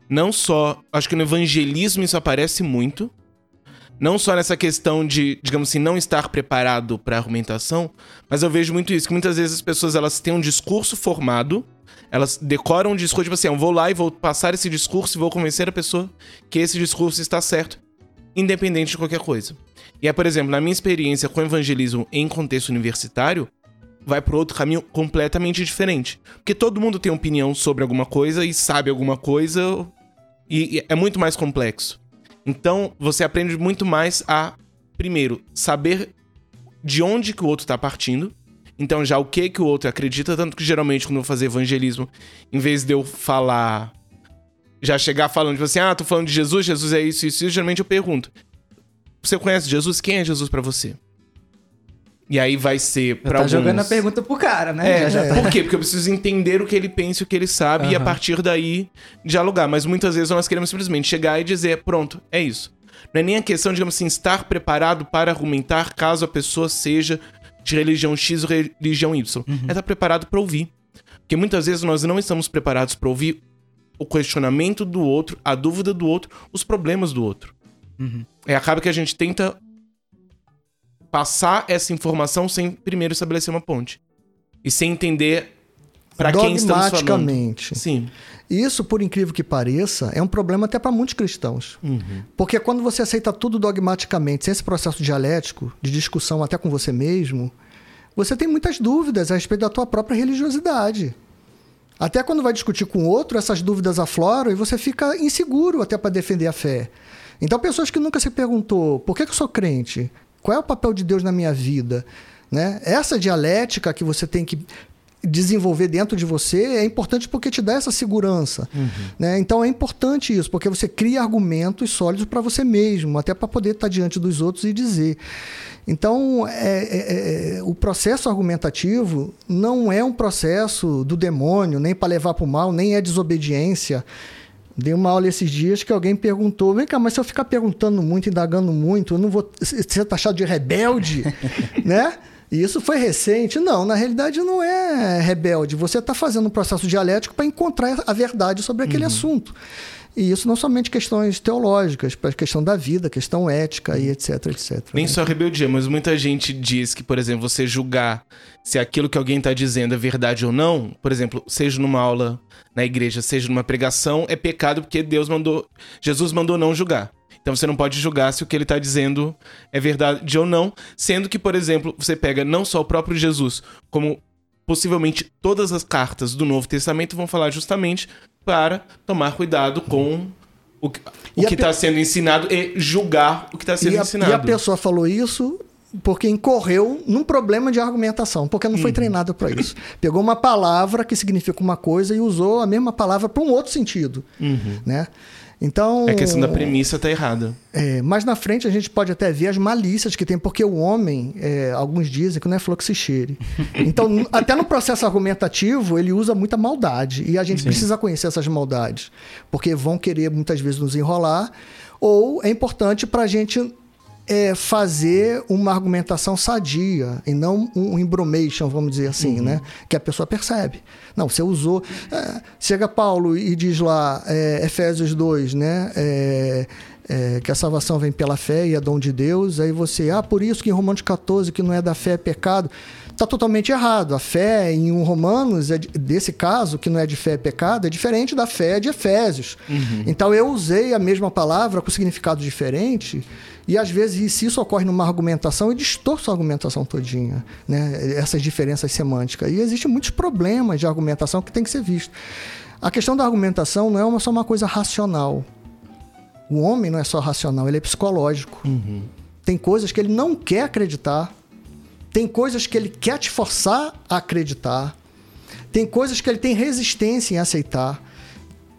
Não só, acho que no evangelismo isso aparece muito, não só nessa questão de, digamos assim, não estar preparado para argumentação, mas eu vejo muito isso, que muitas vezes as pessoas elas têm um discurso formado, elas decoram um discurso, tipo assim, eu vou lá e vou passar esse discurso e vou convencer a pessoa que esse discurso está certo, independente de qualquer coisa. E é, por exemplo, na minha experiência com evangelismo em contexto universitário, vai para outro caminho completamente diferente. Porque todo mundo tem opinião sobre alguma coisa e sabe alguma coisa e, e é muito mais complexo. Então, você aprende muito mais a, primeiro, saber de onde que o outro tá partindo. Então, já o que que o outro acredita, tanto que geralmente quando eu vou fazer evangelismo, em vez de eu falar já chegar falando, tipo assim, ah, tô falando de Jesus, Jesus é isso, isso, isso, geralmente eu pergunto: Você conhece Jesus? Quem é Jesus pra você? E aí vai ser pra tá alguns... jogando a pergunta pro cara, né? É, Já- já por quê? Porque eu preciso entender o que ele pensa e o que ele sabe e a partir daí dialogar. Mas muitas vezes nós queremos simplesmente chegar e dizer, pronto, é isso. Não é nem a questão, digamos assim, estar preparado para argumentar caso a pessoa seja de religião X ou religião Y. É estar preparado para ouvir. Porque muitas vezes nós não estamos preparados para ouvir o questionamento do outro, a dúvida do outro, os problemas do outro. Uhum. É, acaba que a gente tenta passar essa informação sem primeiro estabelecer uma ponte. E sem entender Pra quem estamos falando. dogmaticamente. Sim. Isso, por incrível que pareça, é um problema até para muitos cristãos. Uhum. Porque quando você aceita tudo dogmaticamente, sem esse processo dialético, de discussão até com você mesmo, você tem muitas dúvidas a respeito da tua própria religiosidade. Até quando vai discutir com outro, essas dúvidas afloram e você fica inseguro até para defender a fé. Então, pessoas que nunca se perguntou por que, que eu sou crente, qual é o papel de Deus na minha vida, né? Essa dialética que você tem que desenvolver dentro de você é importante porque te dá essa segurança. Né? Então é importante isso, porque você cria argumentos sólidos para você mesmo, até para poder estar diante dos outros e dizer. Então, é- é- é- o processo argumentativo não é um processo do demônio, nem para levar para o mal, nem é desobediência. Dei uma aula esses dias que alguém perguntou: vem cá, mas se eu ficar perguntando muito, indagando muito, eu não vou ser taxado de rebelde, né? E isso foi recente. Não, na realidade não é rebelde. Você está fazendo um processo dialético para encontrar a verdade sobre aquele assunto. E isso não somente questões teológicas, para a questão da vida, questão ética e etc, etc. Nem né? só rebeldia, mas muita gente diz que, por exemplo, você julgar se aquilo que alguém tá dizendo é verdade ou não, por exemplo, seja numa aula na igreja, seja numa pregação, é pecado porque Deus mandou, Jesus mandou não julgar. Então você não pode julgar se o que ele tá dizendo é verdade ou não, sendo que, por exemplo, você pega não só o próprio Jesus, como possivelmente todas as cartas do Novo Testamento vão falar justamente para tomar cuidado com o que, o E que pe- está sendo ensinado e julgar o que está sendo E a, ensinado. e a pessoa falou isso porque incorreu num problema de argumentação, porque não foi Uhum. treinada para isso. Pegou uma palavra que significa uma coisa e usou a mesma palavra para um outro sentido, né? Então, É a questão da premissa tá errada. é, mais na frente a gente pode até ver as malícias que tem, porque o homem, é, alguns dizem que não é flor que se cheire. Então, até no processo argumentativo, ele usa muita maldade. E a gente precisa conhecer essas maldades, porque vão querer muitas vezes nos enrolar, ou é importante para a gente é, fazer uma argumentação sadia e não um embromation, vamos dizer assim, né? Que a pessoa percebe. Não, você usou. é, chega Paulo e diz lá, é, Efésios 2, né? É, é, que a salvação vem pela fé e é dom de Deus. Aí você, ah, por isso que em Romanos 14, que não é da fé é pecado. Está totalmente errado. A fé em um Romanos, é de- desse caso, que não é de fé é pecado, é diferente da fé de Efésios. Então eu usei a mesma palavra com significado diferente, e às vezes, se isso ocorre numa argumentação, eu distorço a argumentação todinha, né? essas diferenças semânticas. E existem muitos problemas de argumentação que tem que ser visto. A questão da argumentação não é uma- só uma coisa racional. O homem não é só racional, ele é psicológico. Tem coisas que ele não quer acreditar, tem coisas que ele quer te forçar a acreditar, tem coisas que ele tem resistência em aceitar.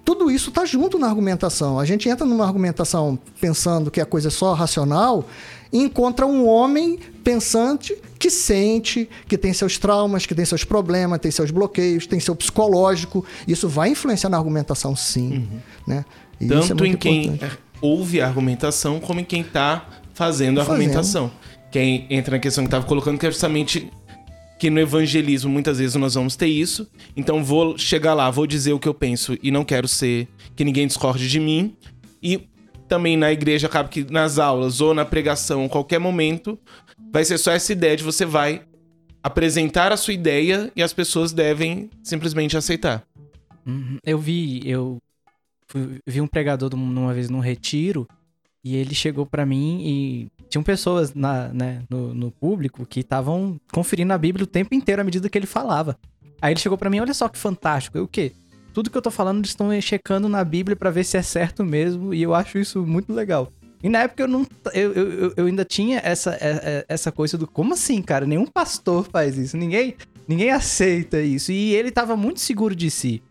Tudo isso está junto na argumentação. A gente entra numa argumentação pensando que a coisa é só racional e encontra um homem pensante que sente, que tem seus traumas, que tem seus problemas, tem seus bloqueios, tem seu psicológico. Isso vai influenciar na argumentação, sim. Né? E é Tanto muito em quem importante. ouve a argumentação, como em quem tá fazendo a Fazendo. argumentação. Quem entra na questão que eu tava colocando, que é justamente que no evangelismo muitas vezes nós vamos ter isso. Então vou chegar lá, vou dizer o que eu penso e não quero ser que ninguém discorde de mim. E também na igreja acaba que nas aulas ou na pregação, qualquer momento, vai ser só essa ideia de você vai apresentar a sua ideia e as pessoas devem simplesmente aceitar. Uhum. Eu vi, eu vi um pregador um- numa vez num retiro e ele chegou pra mim e tinham pessoas na, né, no, no público que estavam conferindo a Bíblia o tempo inteiro à medida que ele falava. Aí ele chegou pra mim, olha só que fantástico. Eu o quê? Tudo que eu tô falando eles estão checando na Bíblia pra ver se é certo mesmo e eu acho isso muito legal. E na época eu não. Eu, eu, eu- eu ainda tinha essa, é- é- essa coisa do. Como assim, cara? Nenhum pastor faz isso. Ninguém, ninguém aceita isso. E ele tava muito seguro de si.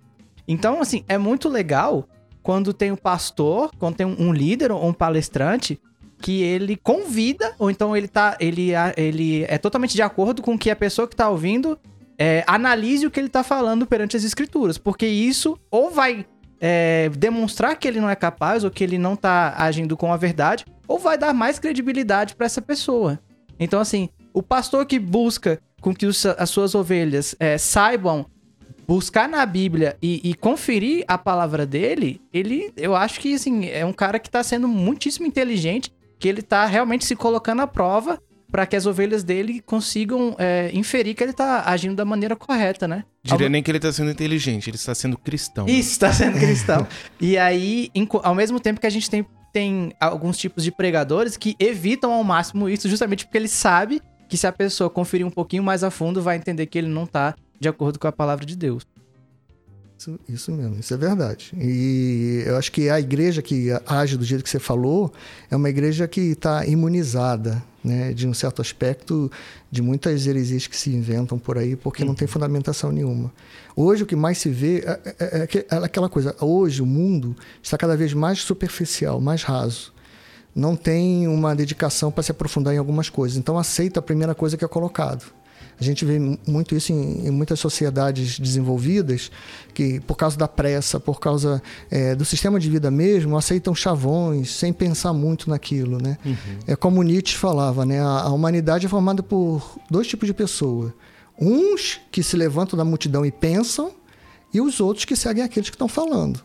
Então, assim, é muito legal quando tem um pastor, quando tem um líder ou um palestrante que ele convida, ou então ele tá. Ele, ele é totalmente de acordo com que a pessoa que tá ouvindo é, analise o que ele tá falando perante as escrituras. Porque isso ou vai é, demonstrar que ele não é capaz ou que ele não tá agindo com a verdade, ou vai dar mais credibilidade para essa pessoa. Então, assim, o pastor que busca com que os- as suas ovelhas é, saibam buscar na Bíblia e, e conferir a palavra dele, ele, eu acho que, assim, é um cara que tá sendo muitíssimo inteligente, que ele tá realmente se colocando à prova para que as ovelhas dele consigam é, inferir que ele tá agindo da maneira correta, né? Diria nem que ele tá sendo inteligente, ele está sendo cristão. Isso, está sendo cristão. e aí, ao mesmo tempo que a gente tem, tem alguns tipos de pregadores que evitam ao máximo isso, justamente porque ele sabe que se a pessoa conferir um pouquinho mais a fundo, vai entender que ele não tá de acordo com a palavra de Deus. Isso, isso mesmo, isso é verdade. E eu acho que a igreja que age do jeito que você falou é uma igreja que está imunizada, né, de um certo aspecto de muitas heresias que se inventam por aí, porque não tem fundamentação nenhuma. Hoje o que mais se vê é, é- é que- é aquela coisa. Hoje o mundo está cada vez mais superficial, mais raso. Não tem uma dedicação para se aprofundar em algumas coisas. Então aceita a primeira coisa que é colocado. A gente vê mu- muito isso em, em muitas sociedades desenvolvidas, que por causa da pressa, por causa eh, do sistema de vida mesmo, aceitam chavões sem pensar muito naquilo, né? É como Nietzsche falava, né? A, a humanidade é formada por dois tipos de pessoa. Uns que se levantam da multidão e pensam, e os outros que seguem aqueles que estão falando.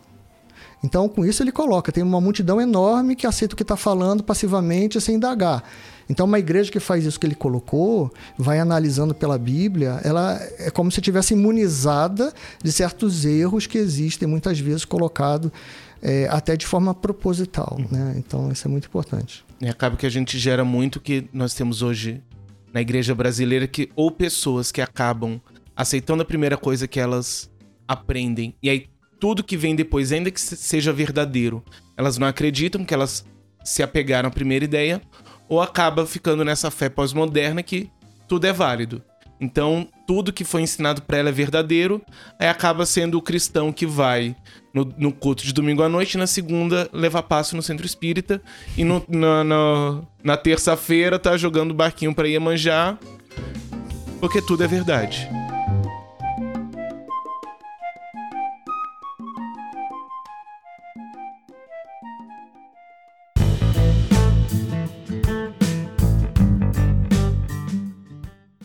Então, com isso, ele coloca: tem uma multidão enorme que aceita o que está falando passivamente, sem indagar. Então, uma igreja que faz isso que ele colocou, vai analisando pela Bíblia, ela é como se estivesse imunizada de certos erros que existem, muitas vezes colocados é, até de forma proposital. Né? Então, isso é muito importante. E acaba que a gente gera muito que nós temos hoje na igreja brasileira que ou pessoas que acabam aceitando a primeira coisa que elas aprendem e aí tudo que vem depois, ainda que se- seja verdadeiro, elas não acreditam que elas se apegaram à primeira ideia ou acaba ficando nessa fé pós-moderna que tudo é válido. Então, tudo que foi ensinado pra ela é verdadeiro, aí acaba sendo o cristão que vai no, no culto de domingo à noite, na segunda leva passo no centro espírita, e no- na, na, terça-feira tá jogando barquinho pra Iemanjá, porque tudo é verdade.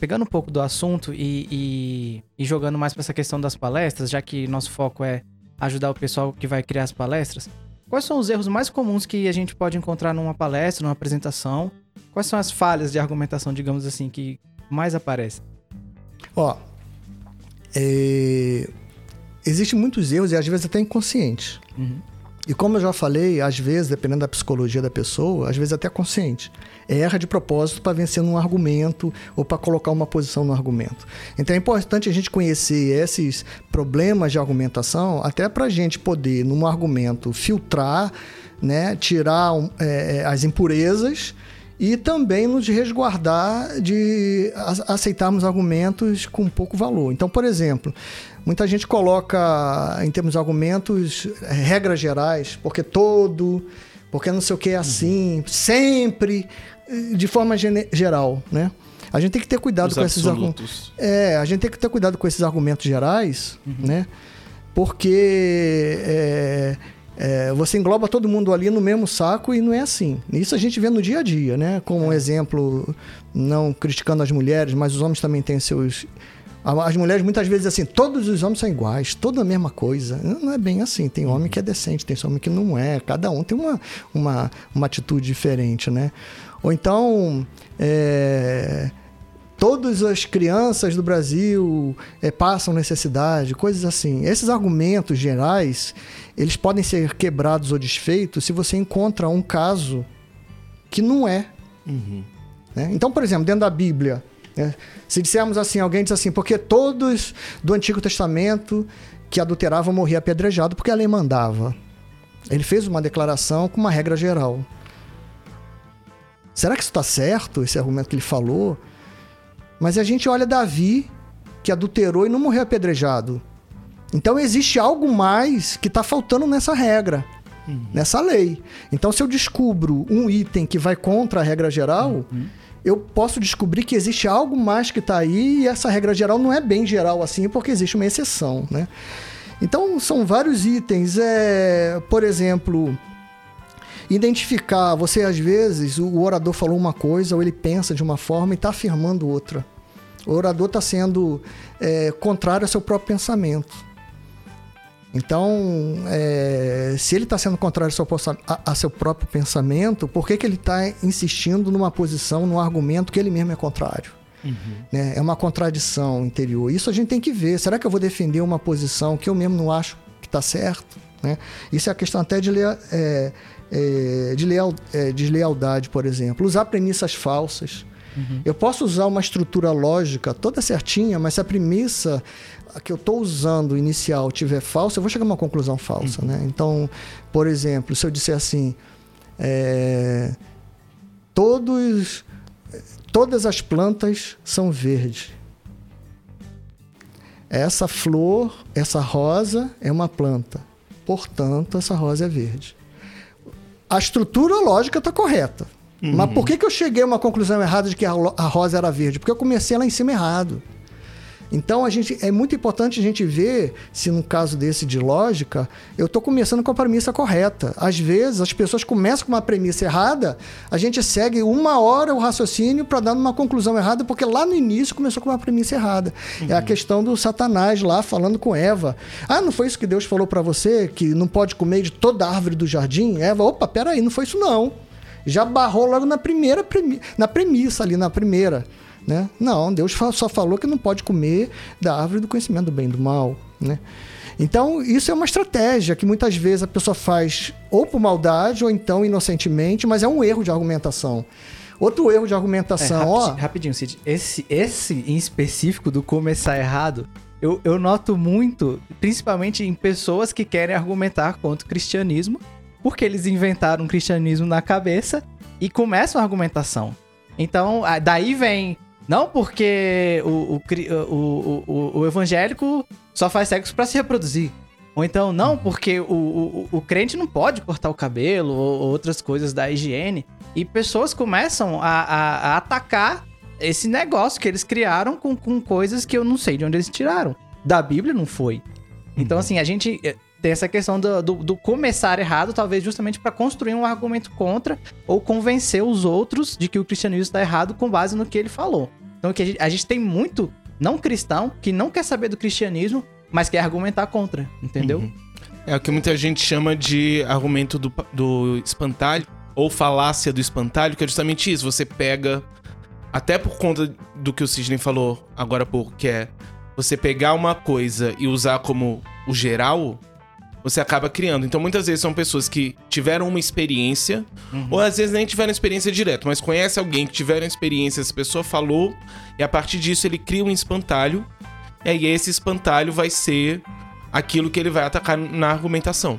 Pegando um pouco do assunto e, e- e jogando mais para essa questão das palestras, já que nosso foco é ajudar o pessoal que vai criar as palestras, quais são os erros mais comuns que a gente pode encontrar numa palestra, numa apresentação? Quais são as falhas de argumentação, digamos assim, que mais aparecem? Ó, é, existem muitos erros e às vezes até inconscientes. Uhum. E como eu já falei, às vezes, dependendo da psicologia da pessoa, às vezes até consciente. Erra de propósito para vencer num argumento ou para colocar uma posição no argumento. Então é importante a gente conhecer esses problemas de argumentação, até para a gente poder, num argumento, filtrar, né, tirar um, é, é, as impurezas e também nos resguardar de aceitarmos argumentos com pouco valor. Então, por exemplo, muita gente coloca em termos de argumentos eh, regras gerais, porque todo, porque não sei o que é assim, sempre, eh, de forma geral, né? A gente tem que ter cuidado Os com esses argumentos. absolutos. É, a gente tem que ter cuidado com esses argumentos gerais, né? Porque é, é, você engloba todo mundo ali no mesmo saco e não é assim. Isso a gente vê no dia a dia, né? Como um exemplo, não criticando as mulheres, mas os homens também têm seus. As mulheres muitas vezes assim, todos os homens são iguais, toda a mesma coisa. Não não é bem assim. Tem homem que é decente, tem homem que não é. Cada um tem uma, uma, uma atitude diferente, né? Ou então. é, todas as crianças do Brasil eh, passam necessidade, coisas assim. Esses argumentos gerais, eles podem ser quebrados ou desfeitos se você encontra um caso que não é. né? Então, por exemplo, dentro da Bíblia, né, se dissermos assim, alguém diz assim, porque todos do Antigo Testamento que adulteravam morriam apedrejado porque a lei mandava. Ele fez uma declaração com uma regra geral. Será que isso está certo, esse argumento que ele falou? Mas a gente olha Davi, que adulterou e não morreu apedrejado. Então existe algo mais que está faltando nessa regra, nessa lei. Então, se eu descubro um item que vai contra a regra geral, eu posso descobrir que existe algo mais que está aí e essa regra geral não é bem geral assim, porque existe uma exceção, né? Então, são vários itens. É, por exemplo, identificar. Você, às vezes, o orador falou uma coisa ou ele pensa de uma forma e está afirmando outra. O orador está sendo é, contrário ao seu próprio pensamento. Então, é, se ele está sendo contrário ao seu, a, a seu próprio pensamento, por que, que ele está insistindo numa posição, num argumento que ele mesmo é contrário? Né? É uma contradição interior. Isso a gente tem que ver. Será que eu vou defender uma posição que eu mesmo não acho que está certo? Né? Isso é a questão até de, lea- é, é, de leal- é, deslealdade, por exemplo. Usar premissas falsas. Eu posso usar uma estrutura lógica toda certinha, mas se a premissa que eu estou usando inicial tiver falsa, eu vou chegar a uma conclusão falsa. Né? Então, por exemplo, se eu disser assim, é, todos, todas as plantas são verdes. Essa flor, essa rosa é uma planta. Portanto, essa rosa é verde. A estrutura lógica está correta. Mas por que, que eu cheguei a uma conclusão errada de que a rosa era verde? Porque eu comecei lá em cima errado. Então a gente é muito importante a gente ver se no caso desse de lógica, eu estou começando com a premissa correta. Às vezes as pessoas começam com uma premissa errada, a gente segue uma hora o raciocínio para dar uma conclusão errada, porque lá no início começou com uma premissa errada. É a questão do Satanás lá falando com Eva. Ah, não foi isso que Deus falou para você que não pode comer de toda árvore do jardim? Eva, opa, peraí, não foi isso não. Já barrou logo na primeira premi- na premissa ali na primeira. Né? Não, Deus só falou que não pode comer da árvore do conhecimento do bem e do mal. Né? Então, isso é uma estratégia que muitas vezes a pessoa faz ou por maldade ou então inocentemente, mas é um erro de argumentação. Outro erro de É, argumentação, ó. rapidinho, rapidinho, Cid. Esse, esse em específico do começar errado, eu, eu noto muito, principalmente em pessoas que querem argumentar contra o cristianismo, porque eles inventaram um cristianismo na cabeça e começam a argumentação. Então, daí vem. Não porque o, o, o, o, evangélico só faz sexo pra se reproduzir. Ou então, não, porque o, o, o crente não pode cortar o cabelo ou, ou outras coisas da higiene. E pessoas começam a, a- a atacar esse negócio que eles criaram com, com coisas que eu não sei de onde eles tiraram. Da Bíblia não foi. Então, assim, a gente eh, tem essa questão do, do, do começar errado, talvez justamente para construir um argumento contra ou convencer os outros de que o cristianismo está errado com base no que ele falou. Então, que a gente, a gente tem muito não cristão que não quer saber do cristianismo, mas quer argumentar contra, entendeu? Uhum. É o que muita gente chama de argumento do, do espantalho, ou falácia do espantalho, que é justamente isso. Você pega, até por conta do que o Sidney falou agora há pouco, que é você pegar uma coisa e usar como o geral, você acaba criando. Então muitas vezes são pessoas que tiveram uma experiência, ou às vezes nem tiveram experiência direto, mas conhece alguém que tiveram experiência, essa pessoa falou, e a partir disso ele cria um espantalho, e aí esse espantalho vai ser aquilo que ele vai atacar na argumentação.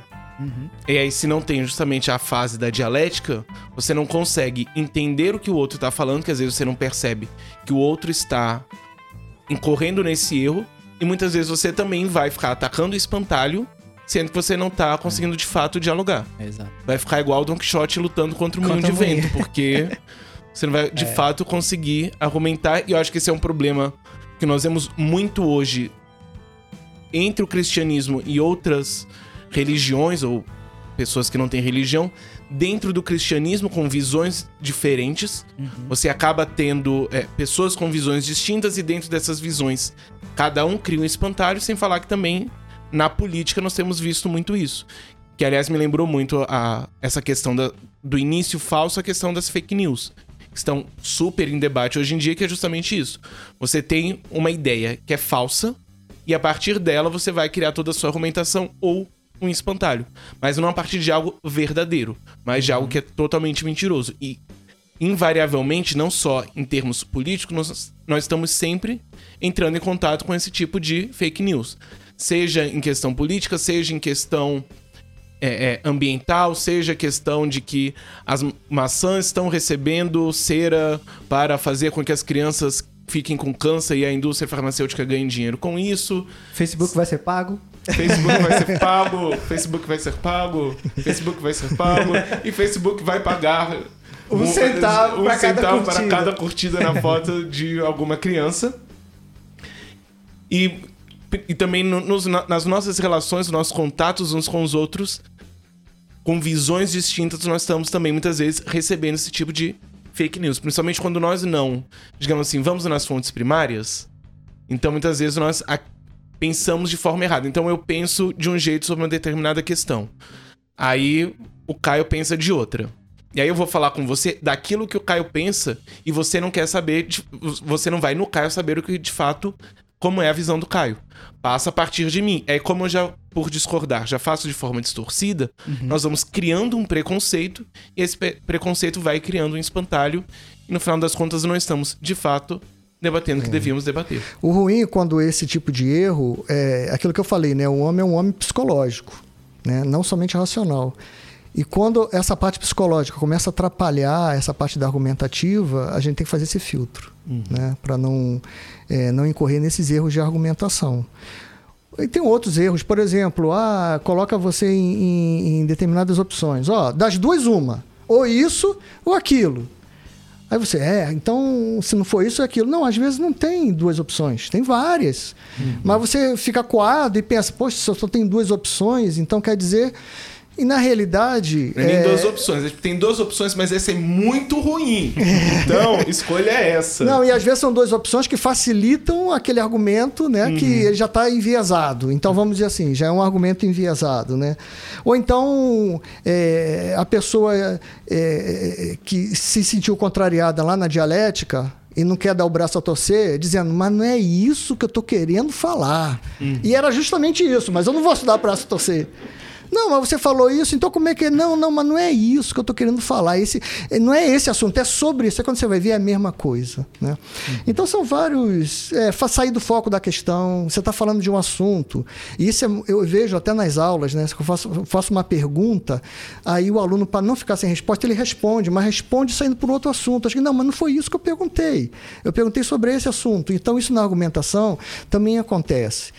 E aí, se não tem justamente a fase da dialética, você não consegue entender o que o outro tá falando, que às vezes você não percebe que o outro está incorrendo nesse erro, e muitas vezes você também vai ficar atacando o espantalho, sendo que você não tá conseguindo de fato dialogar. Exato. Vai ficar igual o Don Quixote lutando contra o moinho Contra de vento, porque você não vai de fato conseguir argumentar. E eu acho que esse é um problema que nós vemos muito hoje entre o cristianismo e outras religiões ou pessoas que não têm religião dentro do cristianismo com visões diferentes. Você acaba tendo é, pessoas com visões distintas e dentro dessas visões cada um cria um espantalho, sem falar que também na política nós temos visto muito isso. Que aliás me lembrou muito a, essa questão da- do início falso, a questão das fake news. Que estão super em debate hoje em dia, que é justamente isso. Você tem uma ideia que é falsa, e a partir dela você vai criar toda a sua argumentação ou um espantalho. Mas não a partir de algo verdadeiro, mas de algo que é totalmente mentiroso. E, invariavelmente, não só em termos políticos, nós, nós estamos sempre entrando em contato com esse tipo de fake news. Seja em questão política, seja em questão é, é, ambiental, seja questão de que as maçãs estão recebendo cera para fazer com que as crianças fiquem com câncer e a indústria farmacêutica ganhe dinheiro com isso. Facebook vai ser pago. Facebook vai ser pago, Facebook vai ser pago, Facebook vai ser pago e Facebook vai pagar Um centavo um cada centavo para curtida. cada curtida na foto de alguma criança. E, e também no- nos- na- nas nossas relações, nos nossos contatos uns com os outros, com visões distintas, nós estamos também muitas vezes recebendo esse tipo de fake news. Principalmente quando nós não, digamos assim, vamos nas fontes primárias. Então muitas vezes nós pensamos de forma errada. Então eu penso de um jeito sobre uma determinada questão. Aí o Caio pensa de outra. E aí eu vou falar com você daquilo que o Caio pensa e você não quer saber, você não vai no Caio saber o que de fato como é a visão do Caio. Passa a partir de mim. É como eu já por discordar, já faço de forma distorcida, nós vamos criando um preconceito e esse preconceito vai criando um espantalho e no final das contas não estamos de fato debatendo o que devíamos debater. O ruim é quando esse tipo de erro é aquilo que eu falei, né? O homem é um homem psicológico, né? Não somente racional. E quando essa parte psicológica começa a atrapalhar essa parte da argumentativa, a gente tem que fazer esse filtro, né? Para não, é, não incorrer nesses erros de argumentação. E tem outros erros, por exemplo, ah, coloca você em, em- em determinadas opções. Ó, das duas, uma. Ou isso ou aquilo. Aí você, é, então se não for isso ou aquilo. Não, às vezes não tem duas opções, tem várias. Mas você fica coado e pensa, poxa, se eu só tenho duas opções, então quer dizer. E na realidade. Não é é, duas opções. A gente Tem duas opções, mas essa é muito ruim. Então, escolha essa. Não, e às vezes são duas opções que facilitam aquele argumento, né? Que ele já está enviesado. Então, vamos dizer assim, já é um argumento enviesado, né? Ou então, é, a pessoa é, é, que se sentiu contrariada lá na dialética e não quer dar o braço a torcer, dizendo, mas não é isso que eu estou querendo falar. E era justamente isso, mas eu não vou dar o braço a torcer. Não, mas você falou isso, então como é que. Não, não, mas não é isso que eu estou querendo falar. Esse, não é esse assunto, é sobre isso. É quando você vai ver é a mesma coisa. Né? Então são vários. É, sair do foco da questão. Você está falando de um assunto. E isso é- eu vejo até nas aulas, né? Se eu faço, eu faço uma pergunta, aí o aluno, para não ficar sem resposta, ele responde, mas responde saindo por outro assunto. Acho que não, mas não foi isso que eu perguntei. Eu perguntei sobre esse assunto. Então, isso na argumentação também acontece.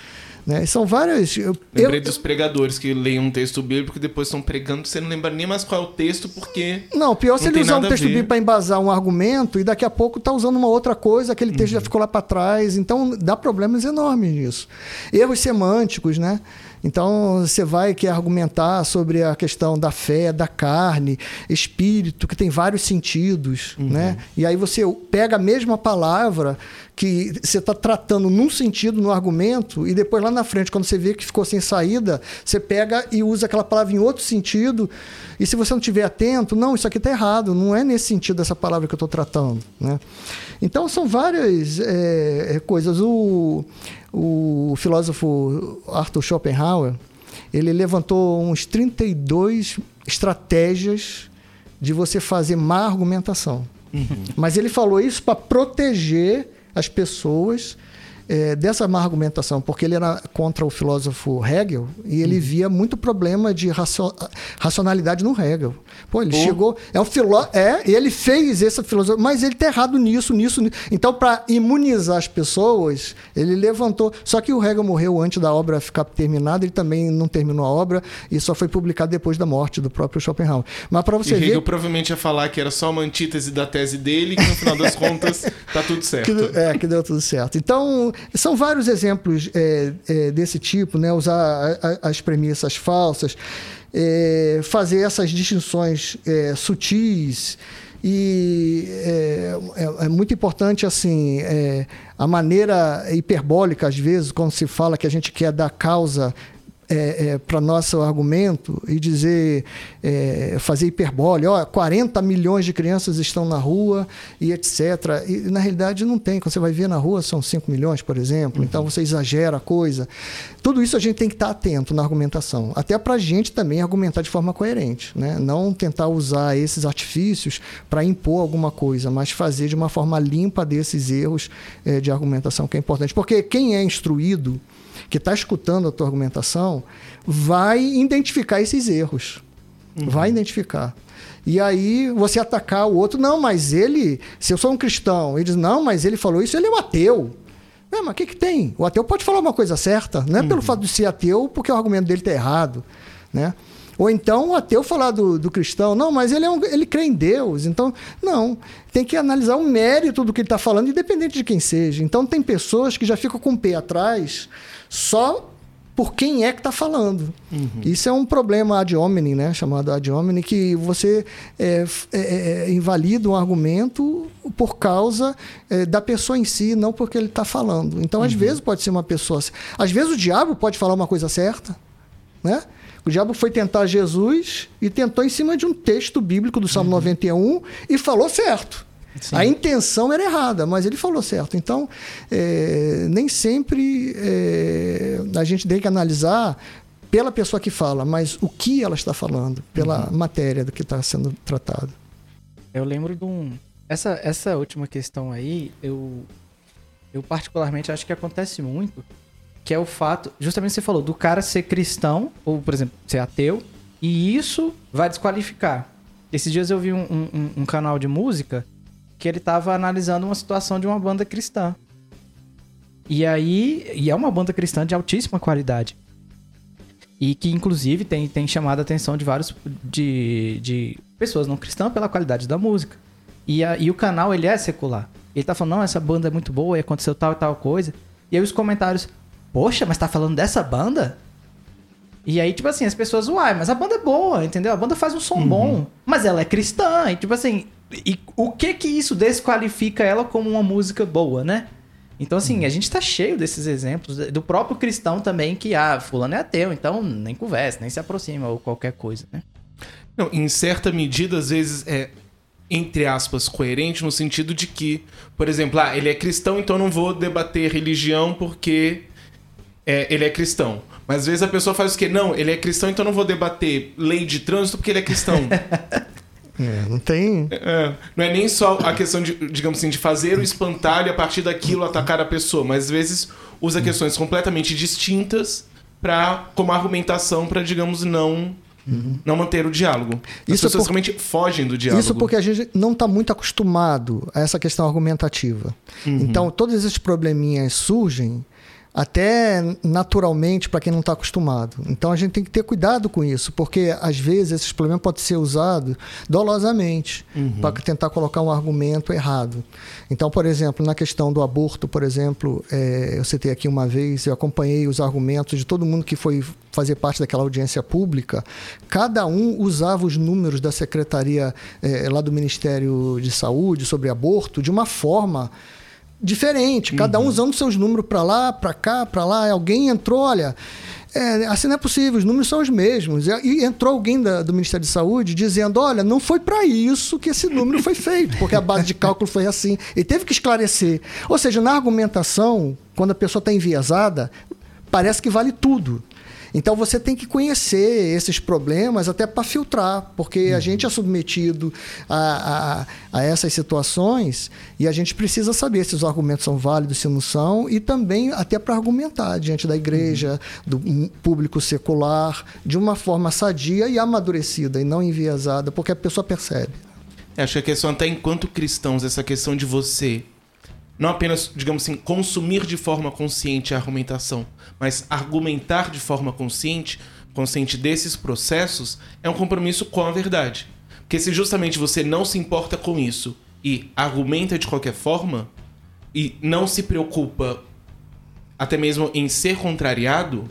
Né? São várias. eu- Lembrei eu- dos pregadores que leem um texto bíblico e depois estão pregando, você não lembra nem mais qual é o texto, porque. Não, pior se ele usar um texto bíblico para embasar um argumento e daqui a pouco tá usando uma outra coisa, aquele texto Uhum. já ficou lá para trás. Então dá problemas enormes nisso. Erros semânticos, né? Então você vai querer argumentar sobre a questão da fé, da carne, espírito, que tem vários sentidos, Uhum. né? E aí você pega a mesma palavra que você está tratando num sentido no argumento e depois lá na frente, quando você vê que ficou sem saída, você pega e usa aquela palavra em outro sentido. E se você não estiver atento, não, isso aqui está errado, não é nesse sentido dessa palavra que eu estou tratando. Né? Então são várias é, é, coisas. O, o filósofo Arthur Schopenhauer ele levantou uns 32 estratégias de você fazer má argumentação. Mas ele falou isso para proteger as pessoas eh, dessa má argumentação, porque ele era contra o filósofo Hegel e ele via muito problema de racio- racionalidade no Hegel. Pô, ele Pô. chegou. É um filó é, ele fez essa filosofia, mas ele tá errado nisso, nisso, nisso. Então, para imunizar as pessoas, ele levantou. Só que o Hegel morreu antes da obra ficar terminada, ele também não terminou a obra e só foi publicado depois da morte do próprio Schopenhauer. Mas para E você ver. Hegel provavelmente ia falar que era só uma antítese da tese dele, que no final das contas tá tudo certo. Que, é, que deu tudo certo. Então, são vários exemplos é, é, desse tipo, né? Usar a- a- as premissas falsas, é, fazer essas distinções é, sutis. E é, é- é muito importante assim a maneira hiperbólica às vezes quando se fala que a gente quer dar causa para nosso argumento e dizer, é, fazer hiperbole, ó, 40 milhões de crianças estão na rua e etc. E na realidade não tem. Quando você vai ver na rua são 5 milhões, por exemplo. Então você exagera a coisa. Tudo isso a gente tem que estar atento na argumentação. Até para a gente também argumentar de forma coerente. Né? Não tentar usar esses artifícios para impor alguma coisa, mas fazer de uma forma limpa desses erros é, de argumentação que é importante. Porque quem é instruído que está escutando a tua argumentação vai identificar esses erros. Vai identificar. E aí você atacar o outro, não, mas ele, se eu sou um cristão, ele diz, não, mas ele falou isso, ele é um ateu. É, mas o que, que tem? O ateu pode falar uma coisa certa, não é pelo fato de ser ateu, porque o argumento dele está errado. Né? Ou então o ateu falar do, do cristão, não, mas ele, é um, ele crê em Deus. Então, não. Tem que analisar o mérito do que ele está falando, independente de quem seja. Então, tem pessoas que já ficam com o pé atrás só por quem é que está falando. Isso é um problema ad hominem, né? chamado ad hominem, que você é, f- é, é, invalida um argumento por causa é, da pessoa em si, não porque ele está falando. Então, às vezes, pode ser uma pessoa. Às vezes, o diabo pode falar uma coisa certa, né? O diabo foi tentar Jesus e tentou em cima de um texto bíblico do Salmo 91 e falou certo. A intenção era errada, mas ele falou certo. Então, é, nem sempre é, a gente tem que analisar pela pessoa que fala, mas o que ela está falando, pela matéria do que está sendo tratado. Eu lembro de um. Essa, essa última questão aí, eu. Eu particularmente acho que acontece muito. Que é o fato. Justamente você falou, do cara ser cristão, ou, por exemplo, ser ateu, e isso vai desqualificar. Esses dias eu vi um, um- um canal de música que ele tava analisando uma situação de uma banda cristã. E aí. E é uma banda cristã de altíssima qualidade. E que, inclusive, tem, tem chamado a atenção de vários. De, de pessoas não cristãs pela qualidade da música. E, a- e o canal, ele é secular. Ele tá falando, não, essa banda é muito boa e aconteceu tal e tal coisa. E aí os comentários, poxa, mas tá falando dessa banda? E aí, tipo assim, as pessoas, uai, mas a banda é boa, entendeu? A banda faz um som bom, mas ela é cristã. E tipo assim, e o que que isso desqualifica ela como uma música boa, né? Então, assim, a gente tá cheio desses exemplos, do próprio cristão também, que, ah, fulano é ateu, então nem conversa, nem se aproxima, ou qualquer coisa, né? Não, em certa medida, às vezes é, entre aspas, coerente no sentido de que, por exemplo, ah, ele é cristão, então eu não vou debater religião porque é, ele é cristão. Mas às vezes a pessoa faz o quê? Não, ele é cristão, então eu não vou debater lei de trânsito porque ele é cristão. É, não tem. É, não é nem só a questão de, digamos assim, de fazer o espantalho a partir daquilo atacar a pessoa, mas às vezes usa questões completamente distintas para como argumentação para, digamos, não não manter o diálogo. As Isso é pessoas por- realmente fogem do diálogo. Isso porque a gente não está muito acostumado a essa questão argumentativa. Então, todos esses probleminhas surgem até naturalmente para quem não está acostumado. Então, a gente tem que ter cuidado com isso, porque às vezes esses problemas podem ser usados dolosamente para tentar colocar um argumento errado. Então, por exemplo, na questão do aborto, por exemplo, é, eu citei aqui uma vez, eu acompanhei os argumentos de todo mundo que foi fazer parte daquela audiência pública, cada um usava os números da secretaria eh, lá do Ministério de Saúde sobre aborto de uma forma diferente, cada um usando seus números para lá, para cá, para lá. Alguém entrou, olha, é, assim não é possível, os números são os mesmos. E, entrou alguém da- do Ministério de Saúde dizendo, olha, não foi para isso que esse número foi feito, porque a base de cálculo foi assim. E teve que esclarecer. Ou seja, na argumentação, quando a pessoa está enviesada, parece que vale tudo. Então você tem que conhecer esses problemas até para filtrar, porque a gente é submetido a, a, a essas situações e a gente precisa saber se os argumentos são válidos, se não são, e também até para argumentar diante da igreja, do um público secular, de uma forma sadia e amadurecida, e não enviesada, porque a pessoa percebe. Acho que a questão até enquanto cristãos, essa questão de você não apenas, digamos assim, consumir de forma consciente a argumentação, mas argumentar de forma consciente, consciente desses processos, é um compromisso com a verdade. Porque se justamente você não se importa com isso e argumenta de qualquer forma e não se preocupa até mesmo em ser contrariado,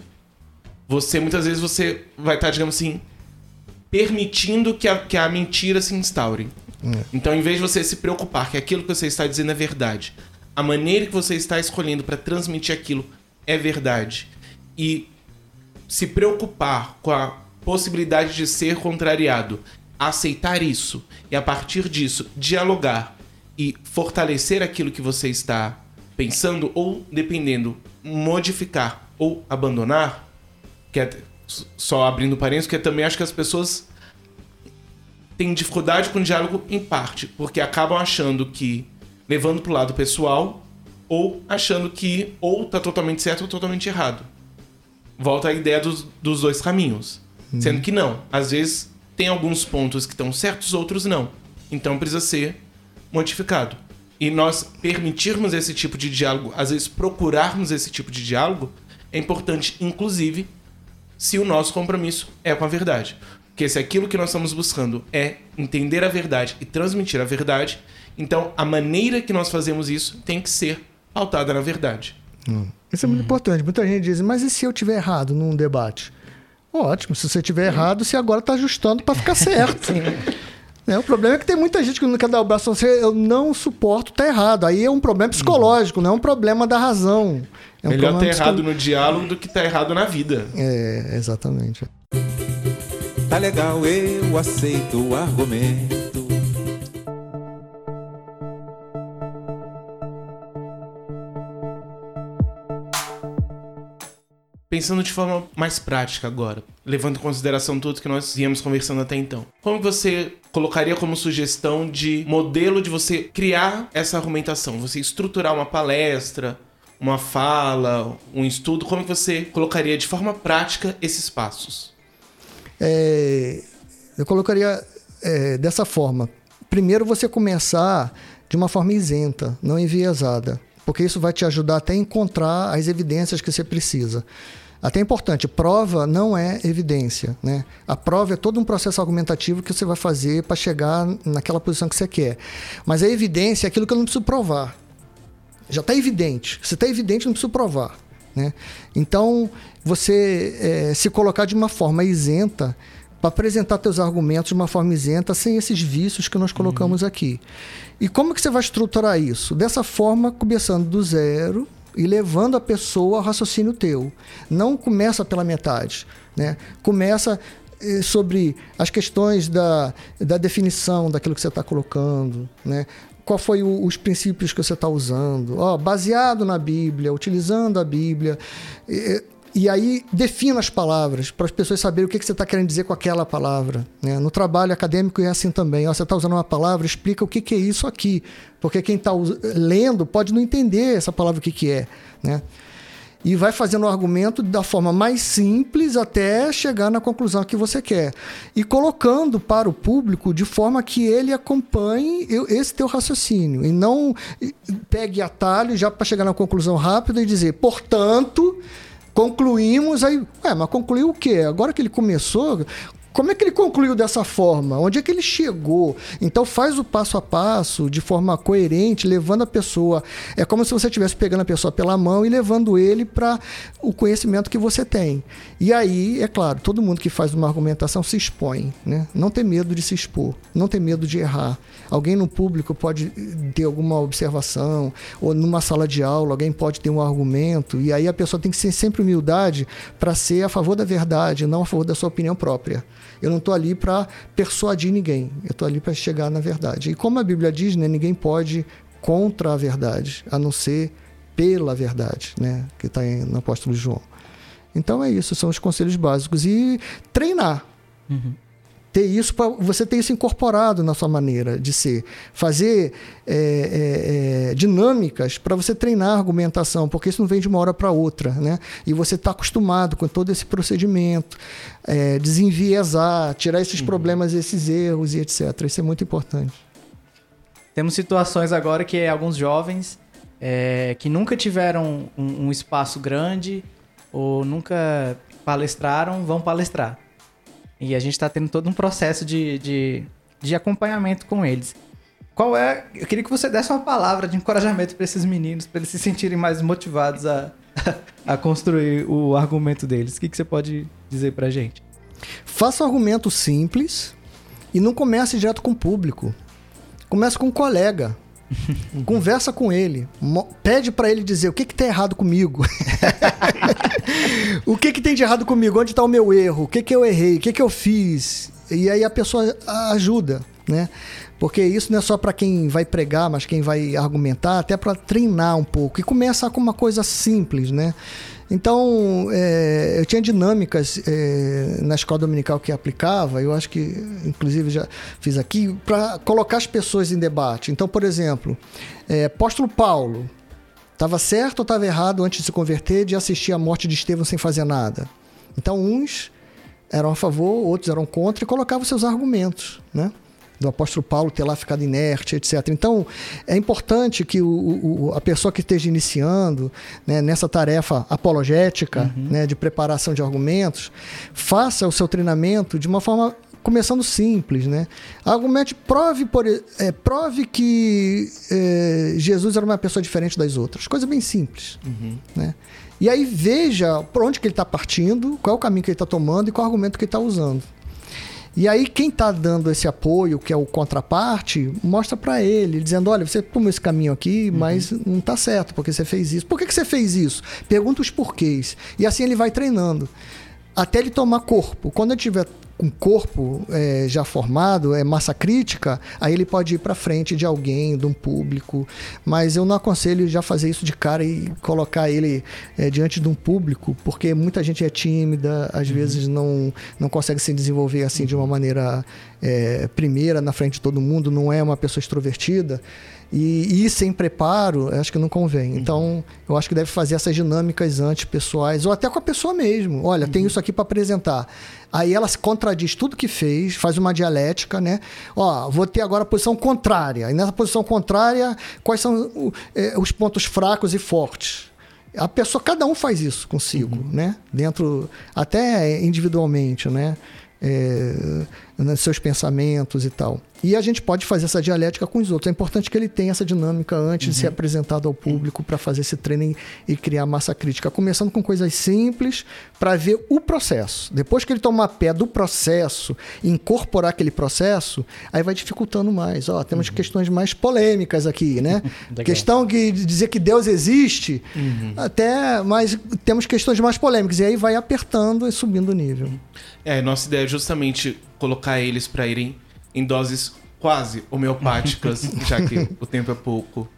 você muitas vezes você vai estar, digamos assim, permitindo que a, que a mentira se instaure. Então, em vez de você se preocupar que aquilo que você está dizendo é verdade, a maneira que você está escolhendo para transmitir aquilo é verdade, e se preocupar com a possibilidade de ser contrariado, aceitar isso e a partir disso dialogar e fortalecer aquilo que você está pensando ou dependendo modificar ou abandonar, que é só abrindo parênteses, que também acho que as pessoas têm dificuldade com o diálogo em parte, porque acabam achando que levando pro lado pessoal ou achando que ou tá totalmente certo ou totalmente errado. Volta a ideia dos, dos dois caminhos. Sendo que não. Às vezes tem alguns pontos que estão certos, outros não. Então precisa ser modificado. E nós permitirmos esse tipo de diálogo, às vezes procurarmos esse tipo de diálogo, é importante, inclusive, se o nosso compromisso é com a verdade. Porque se aquilo que nós estamos buscando é entender a verdade e transmitir a verdade, então a maneira que nós fazemos isso tem que ser pautada na verdade. Isso é muito importante. Muita gente diz, mas e se eu tiver errado num debate? Ótimo, se você tiver errado, você agora está ajustando para ficar certo. Né? O problema é que tem muita gente que não quer dar o braço você, eu não suporto, tá errado. Aí é um problema psicológico, não é um problema da razão. É um Melhor problema ter psico- errado no diálogo do que tá errado na vida. É, exatamente. Tá legal, eu aceito o argumento. Pensando de forma mais prática agora, levando em consideração tudo que nós viemos conversando até então. Como você colocaria como sugestão de modelo de você criar essa argumentação? Você estruturar uma palestra, uma fala, um estudo, como você colocaria de forma prática esses passos? É, eu colocaria é, dessa forma. Primeiro você começar de uma forma isenta, não enviesada, porque isso vai te ajudar até encontrar as evidências que você precisa. Até é importante, prova não é evidência, né? A prova é todo um processo argumentativo que você vai fazer para chegar naquela posição que você quer. Mas a evidência é aquilo que eu não preciso provar. Já está evidente. Se está evidente, não preciso provar. Né? Então, você eh, se colocar de uma forma isenta para apresentar teus argumentos de uma forma isenta, sem esses vícios que nós colocamos aqui. E como que você vai estruturar isso? Dessa forma, começando do zero e levando a pessoa ao raciocínio teu. Não começa pela metade. Né? Começa eh, sobre as questões da, da definição daquilo que você está colocando, né? qual foi o- os princípios que você está usando, Ó, baseado na Bíblia, utilizando a Bíblia. E, aí defina as palavras para as pessoas saberem o que, que você está querendo dizer com aquela palavra. né? No trabalho acadêmico é assim também. Ó, você está usando uma palavra, explica o que, que é isso aqui. Porque quem está lendo pode não entender essa palavra o que, que é. Né? e vai fazendo o argumento da forma mais simples até chegar na conclusão que você quer. E colocando para o público de forma que ele acompanhe esse teu raciocínio. E não pegue atalho já para chegar na conclusão rápida e dizer, portanto, concluímos aí. Ué, mas concluiu o quê? Agora que ele começou. Como é que ele concluiu dessa forma? Onde é que ele chegou? Então faz o passo a passo de forma coerente, levando a pessoa. É como se você estivesse pegando a pessoa pela mão e levando ele para o conhecimento que você tem. E aí, é claro, todo mundo que faz uma argumentação se expõe. Né? Não tem medo de se expor, não tem medo de errar. Alguém no público pode ter alguma observação, ou numa sala de aula, alguém pode ter um argumento, e aí a pessoa tem que ser sempre humildade para ser a favor da verdade, não a favor da sua opinião própria. Eu não estou ali para persuadir ninguém, eu estou ali para chegar na verdade. E como a Bíblia diz, né, ninguém pode contra a verdade, a não ser pela verdade, né, que está no apóstolo João. Então é isso, são os conselhos básicos. E treinar. Ter isso para você ter isso incorporado na sua maneira de ser. Fazer é, é, é, dinâmicas para você treinar a argumentação, porque isso não vem de uma hora para outra. Né? E você está acostumado com todo esse procedimento, é, desenviesar, tirar esses problemas, esses erros e etc. Isso é muito importante. Temos situações agora que alguns jovens é, que nunca tiveram um, um espaço grande ou nunca palestraram vão palestrar. E a gente está tendo todo um processo de, de, de acompanhamento com eles. Qual é? Eu queria que você desse uma palavra de encorajamento para esses meninos, para eles se sentirem mais motivados a, a construir o argumento deles. O que, que você pode dizer para gente? Faça um argumento simples e não comece direto com o público. Comece com um colega. Conversa com ele. Pede para ele dizer o que, que tá errado comigo. o que, que tem de errado comigo? Onde está o meu erro? O que, que eu errei? O que, que eu fiz? E aí a pessoa ajuda, né? Porque isso não é só para quem vai pregar, mas quem vai argumentar, até para treinar um pouco. E começa com uma coisa simples, né? Então, é, eu tinha dinâmicas é, na escola dominical que aplicava, eu acho que, inclusive, já fiz aqui, para colocar as pessoas em debate. Então, por exemplo, é, apóstolo Paulo, estava certo ou estava errado antes de se converter de assistir à morte de Estevão sem fazer nada? Então, uns eram a favor, outros eram contra e colocavam seus argumentos, né? Do apóstolo Paulo ter lá ficado inerte, etc. Então, é importante que o, o- a pessoa que esteja iniciando né, nessa tarefa apologética, né, de preparação de argumentos, faça o seu treinamento de uma forma começando simples, né? Argumente, prove, por, é, prove que é, Jesus era uma pessoa diferente das outras. Coisa bem simples, Uhum. né? E aí veja por onde que ele está partindo, qual é o caminho que ele está tomando e qual argumento que ele está usando. E aí quem está dando esse apoio, que é o contraparte, mostra para ele, dizendo, olha, você tomou esse caminho aqui, mas não tá certo, porque você fez isso. Por que, que você fez isso? Pergunta os porquês. E assim ele vai treinando. Até ele tomar corpo. Quando ele tiver com corpo é, já formado, é massa crítica, aí ele pode ir para frente de alguém, de um público. Mas eu não aconselho já fazer isso de cara e colocar ele é, diante de um público, porque muita gente é tímida, às vezes não, não consegue se desenvolver assim de uma maneira é, primeira na frente de todo mundo, não é uma pessoa extrovertida. E ir sem preparo, acho que não convém. Então, eu acho que deve fazer essas dinâmicas antes, pessoais, ou até com a pessoa mesmo. Olha, tem isso aqui para apresentar. Aí ela se contradiz tudo que fez, faz uma dialética, né? Ó, vou ter agora a posição contrária. E nessa posição contrária, quais são eh, os pontos fracos e fortes? A pessoa, cada um faz isso consigo, né? Dentro, até individualmente, né? É, nos seus pensamentos e tal. E a gente pode fazer essa dialética com os outros. É importante que ele tenha essa dinâmica antes de ser apresentado ao público para fazer esse treino e criar massa crítica. Começando com coisas simples para ver o processo. Depois que ele tomar pé do processo e incorporar aquele processo, aí vai dificultando mais. Ó, temos questões mais polêmicas aqui, né? Questão de dizer que Deus existe, até, mas temos questões mais polêmicas. E aí vai apertando e subindo o nível. É, nossa ideia é justamente colocar eles para irem em doses quase homeopáticas, já que o tempo é pouco.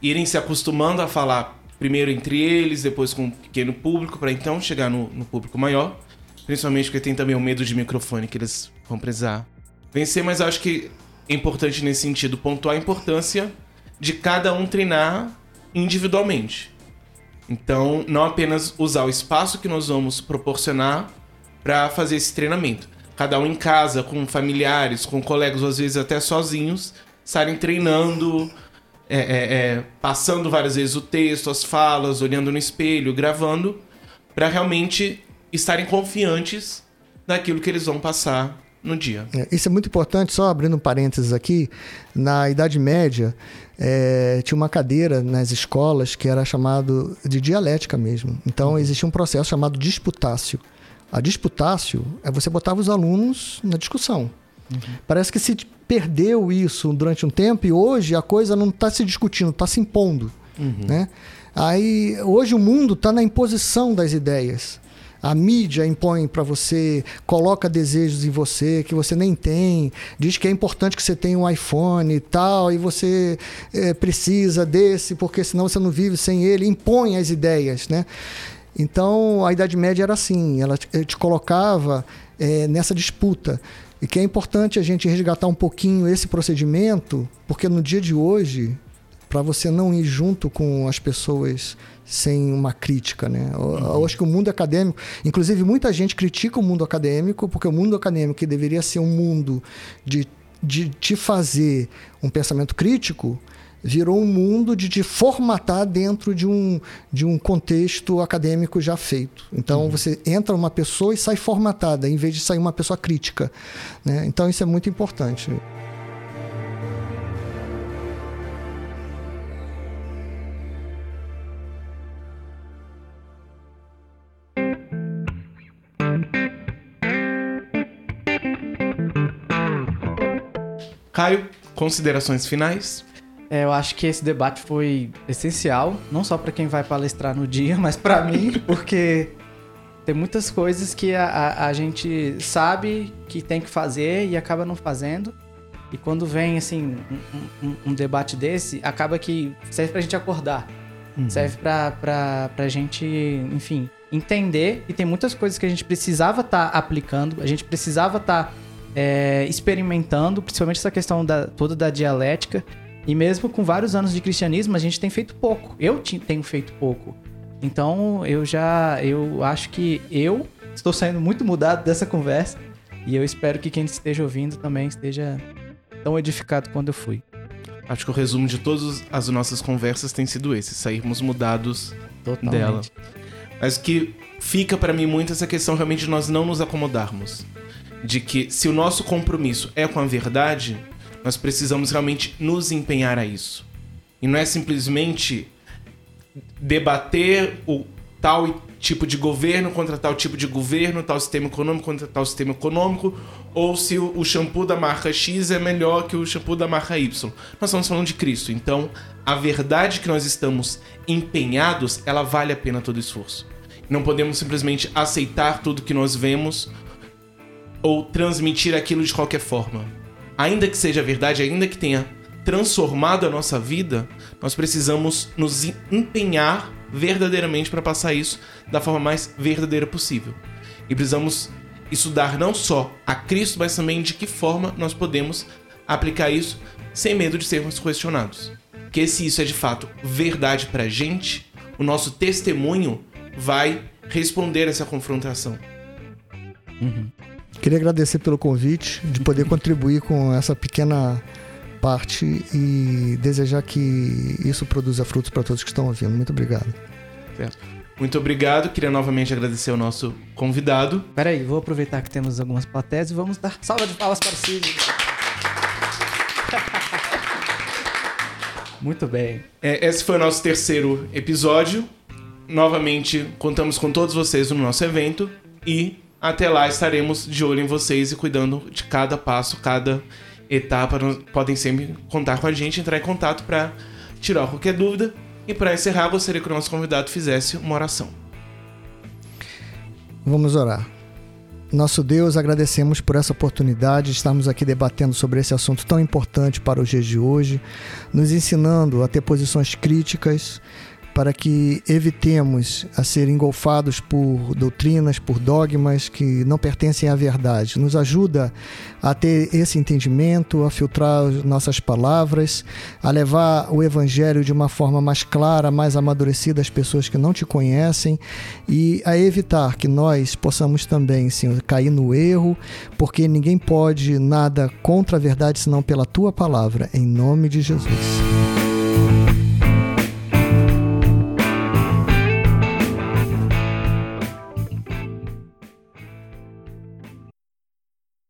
Irem se acostumando a falar primeiro entre eles, depois com um pequeno público, para então chegar no, no público maior. Principalmente porque tem também o medo de microfone que eles vão precisar vencer, mas acho que é importante nesse sentido pontuar a importância de cada um treinar individualmente. Então, não apenas usar o espaço que nós vamos proporcionar para fazer esse treinamento. Cada um em casa, com familiares, com colegas, ou às vezes até sozinhos, estarem treinando, é, é, é, passando várias vezes o texto, as falas, olhando no espelho, gravando, para realmente estarem confiantes naquilo que eles vão passar no dia. É, Isso é muito importante, só abrindo um parênteses aqui. Na Idade Média, é, tinha uma cadeira nas escolas que era chamado de dialética mesmo. Então, existia um processo chamado disputácio. A disputácio é você botava os alunos na discussão. Parece que se perdeu isso durante um tempo e hoje a coisa não está se discutindo, está se impondo. Né? Aí, hoje o mundo está na imposição das ideias. A mídia impõe para você, coloca desejos em você que você nem tem, diz que é importante que você tenha um iPhone e tal, e você eh, precisa desse, porque senão você não vive sem ele, impõe as ideias, né? Então a Idade Média era assim, ela te, eh, colocava eh, nessa disputa. E que é importante a gente resgatar um pouquinho esse procedimento, porque no dia de hoje, para você não ir junto com as pessoas sem uma crítica, né? Eu, eu acho que o mundo acadêmico, inclusive muita gente critica o mundo acadêmico, porque o mundo acadêmico que deveria ser um mundo de, de te fazer um pensamento crítico, virou um mundo de te formatar dentro de um, de um contexto acadêmico já feito. Então você entra uma pessoa e sai formatada, em vez de sair uma pessoa crítica. Né? Então isso é muito importante. Caio, considerações finais? É, eu acho que esse debate foi essencial, não só para quem vai palestrar no dia, mas para mim, porque tem muitas coisas que a, a, a gente sabe que tem que fazer e acaba não fazendo. E quando vem, assim, um, um- um debate desse, acaba que serve pra gente acordar. Serve pra, pra, pra gente, enfim, entender que tem muitas coisas que a gente precisava estar aplicando, a gente precisava estar é, experimentando, principalmente essa questão da, toda da dialética. E mesmo com vários anos de cristianismo, a gente tem feito pouco. Eu tenho feito pouco. Então, eu já. Eu acho que eu estou saindo muito mudado dessa conversa. E eu espero que quem esteja ouvindo também esteja tão edificado quanto eu fui. Acho que o resumo de todas as nossas conversas tem sido esse: sairmos mudados Totalmente. dela. Mas que fica pra mim muito é essa questão realmente de nós não nos acomodarmos. de que se o nosso compromisso é com a verdade, nós precisamos realmente nos empenhar a isso. E não é simplesmente debater o tal tipo de governo contra tal tipo de governo, tal sistema econômico contra tal sistema econômico, ou se o shampoo da marca X é melhor que o shampoo da marca Y. Nós estamos falando de Cristo. Então, a verdade que nós estamos empenhados, ela vale a pena todo esforço. Não podemos simplesmente aceitar tudo que nós vemos ou transmitir aquilo de qualquer forma. Ainda que seja verdade, ainda que tenha transformado a nossa vida, nós precisamos nos empenhar verdadeiramente para passar isso da forma mais verdadeira possível. E precisamos estudar não só a Cristo, mas também de que forma nós podemos aplicar isso sem medo de sermos questionados. Porque se isso é de fato verdade para a gente, o nosso testemunho vai responder essa confrontação. Uhum. Queria agradecer pelo convite, de poder contribuir com essa pequena parte e desejar que isso produza frutos para todos que estão ouvindo. Muito obrigado. Certo. Muito obrigado. Queria novamente agradecer ao nosso convidado. Peraí, vou aproveitar que temos algumas plateias e vamos dar salva de palmas para o Cid. Muito bem. É, esse foi o nosso terceiro episódio. Novamente, contamos com todos vocês no nosso evento e até lá estaremos de olho em vocês e cuidando de cada passo, cada etapa, podem sempre contar com a gente, entrar em contato para tirar qualquer dúvida. E para encerrar, gostaria que o nosso convidado fizesse uma oração. Vamos orar. Nosso Deus, agradecemos por essa oportunidade de estarmos aqui debatendo sobre esse assunto tão importante para os dias de hoje, nos ensinando a ter posições críticas, para que evitemos a ser engolfados por doutrinas, por dogmas que não pertencem à verdade. Nos ajuda a ter esse entendimento, a filtrar nossas palavras, a levar o evangelho de uma forma mais clara, mais amadurecida às pessoas que não te conhecem e a evitar que nós possamos também, Senhor, cair no erro, porque ninguém pode nada contra a verdade senão pela tua palavra, em nome de Jesus.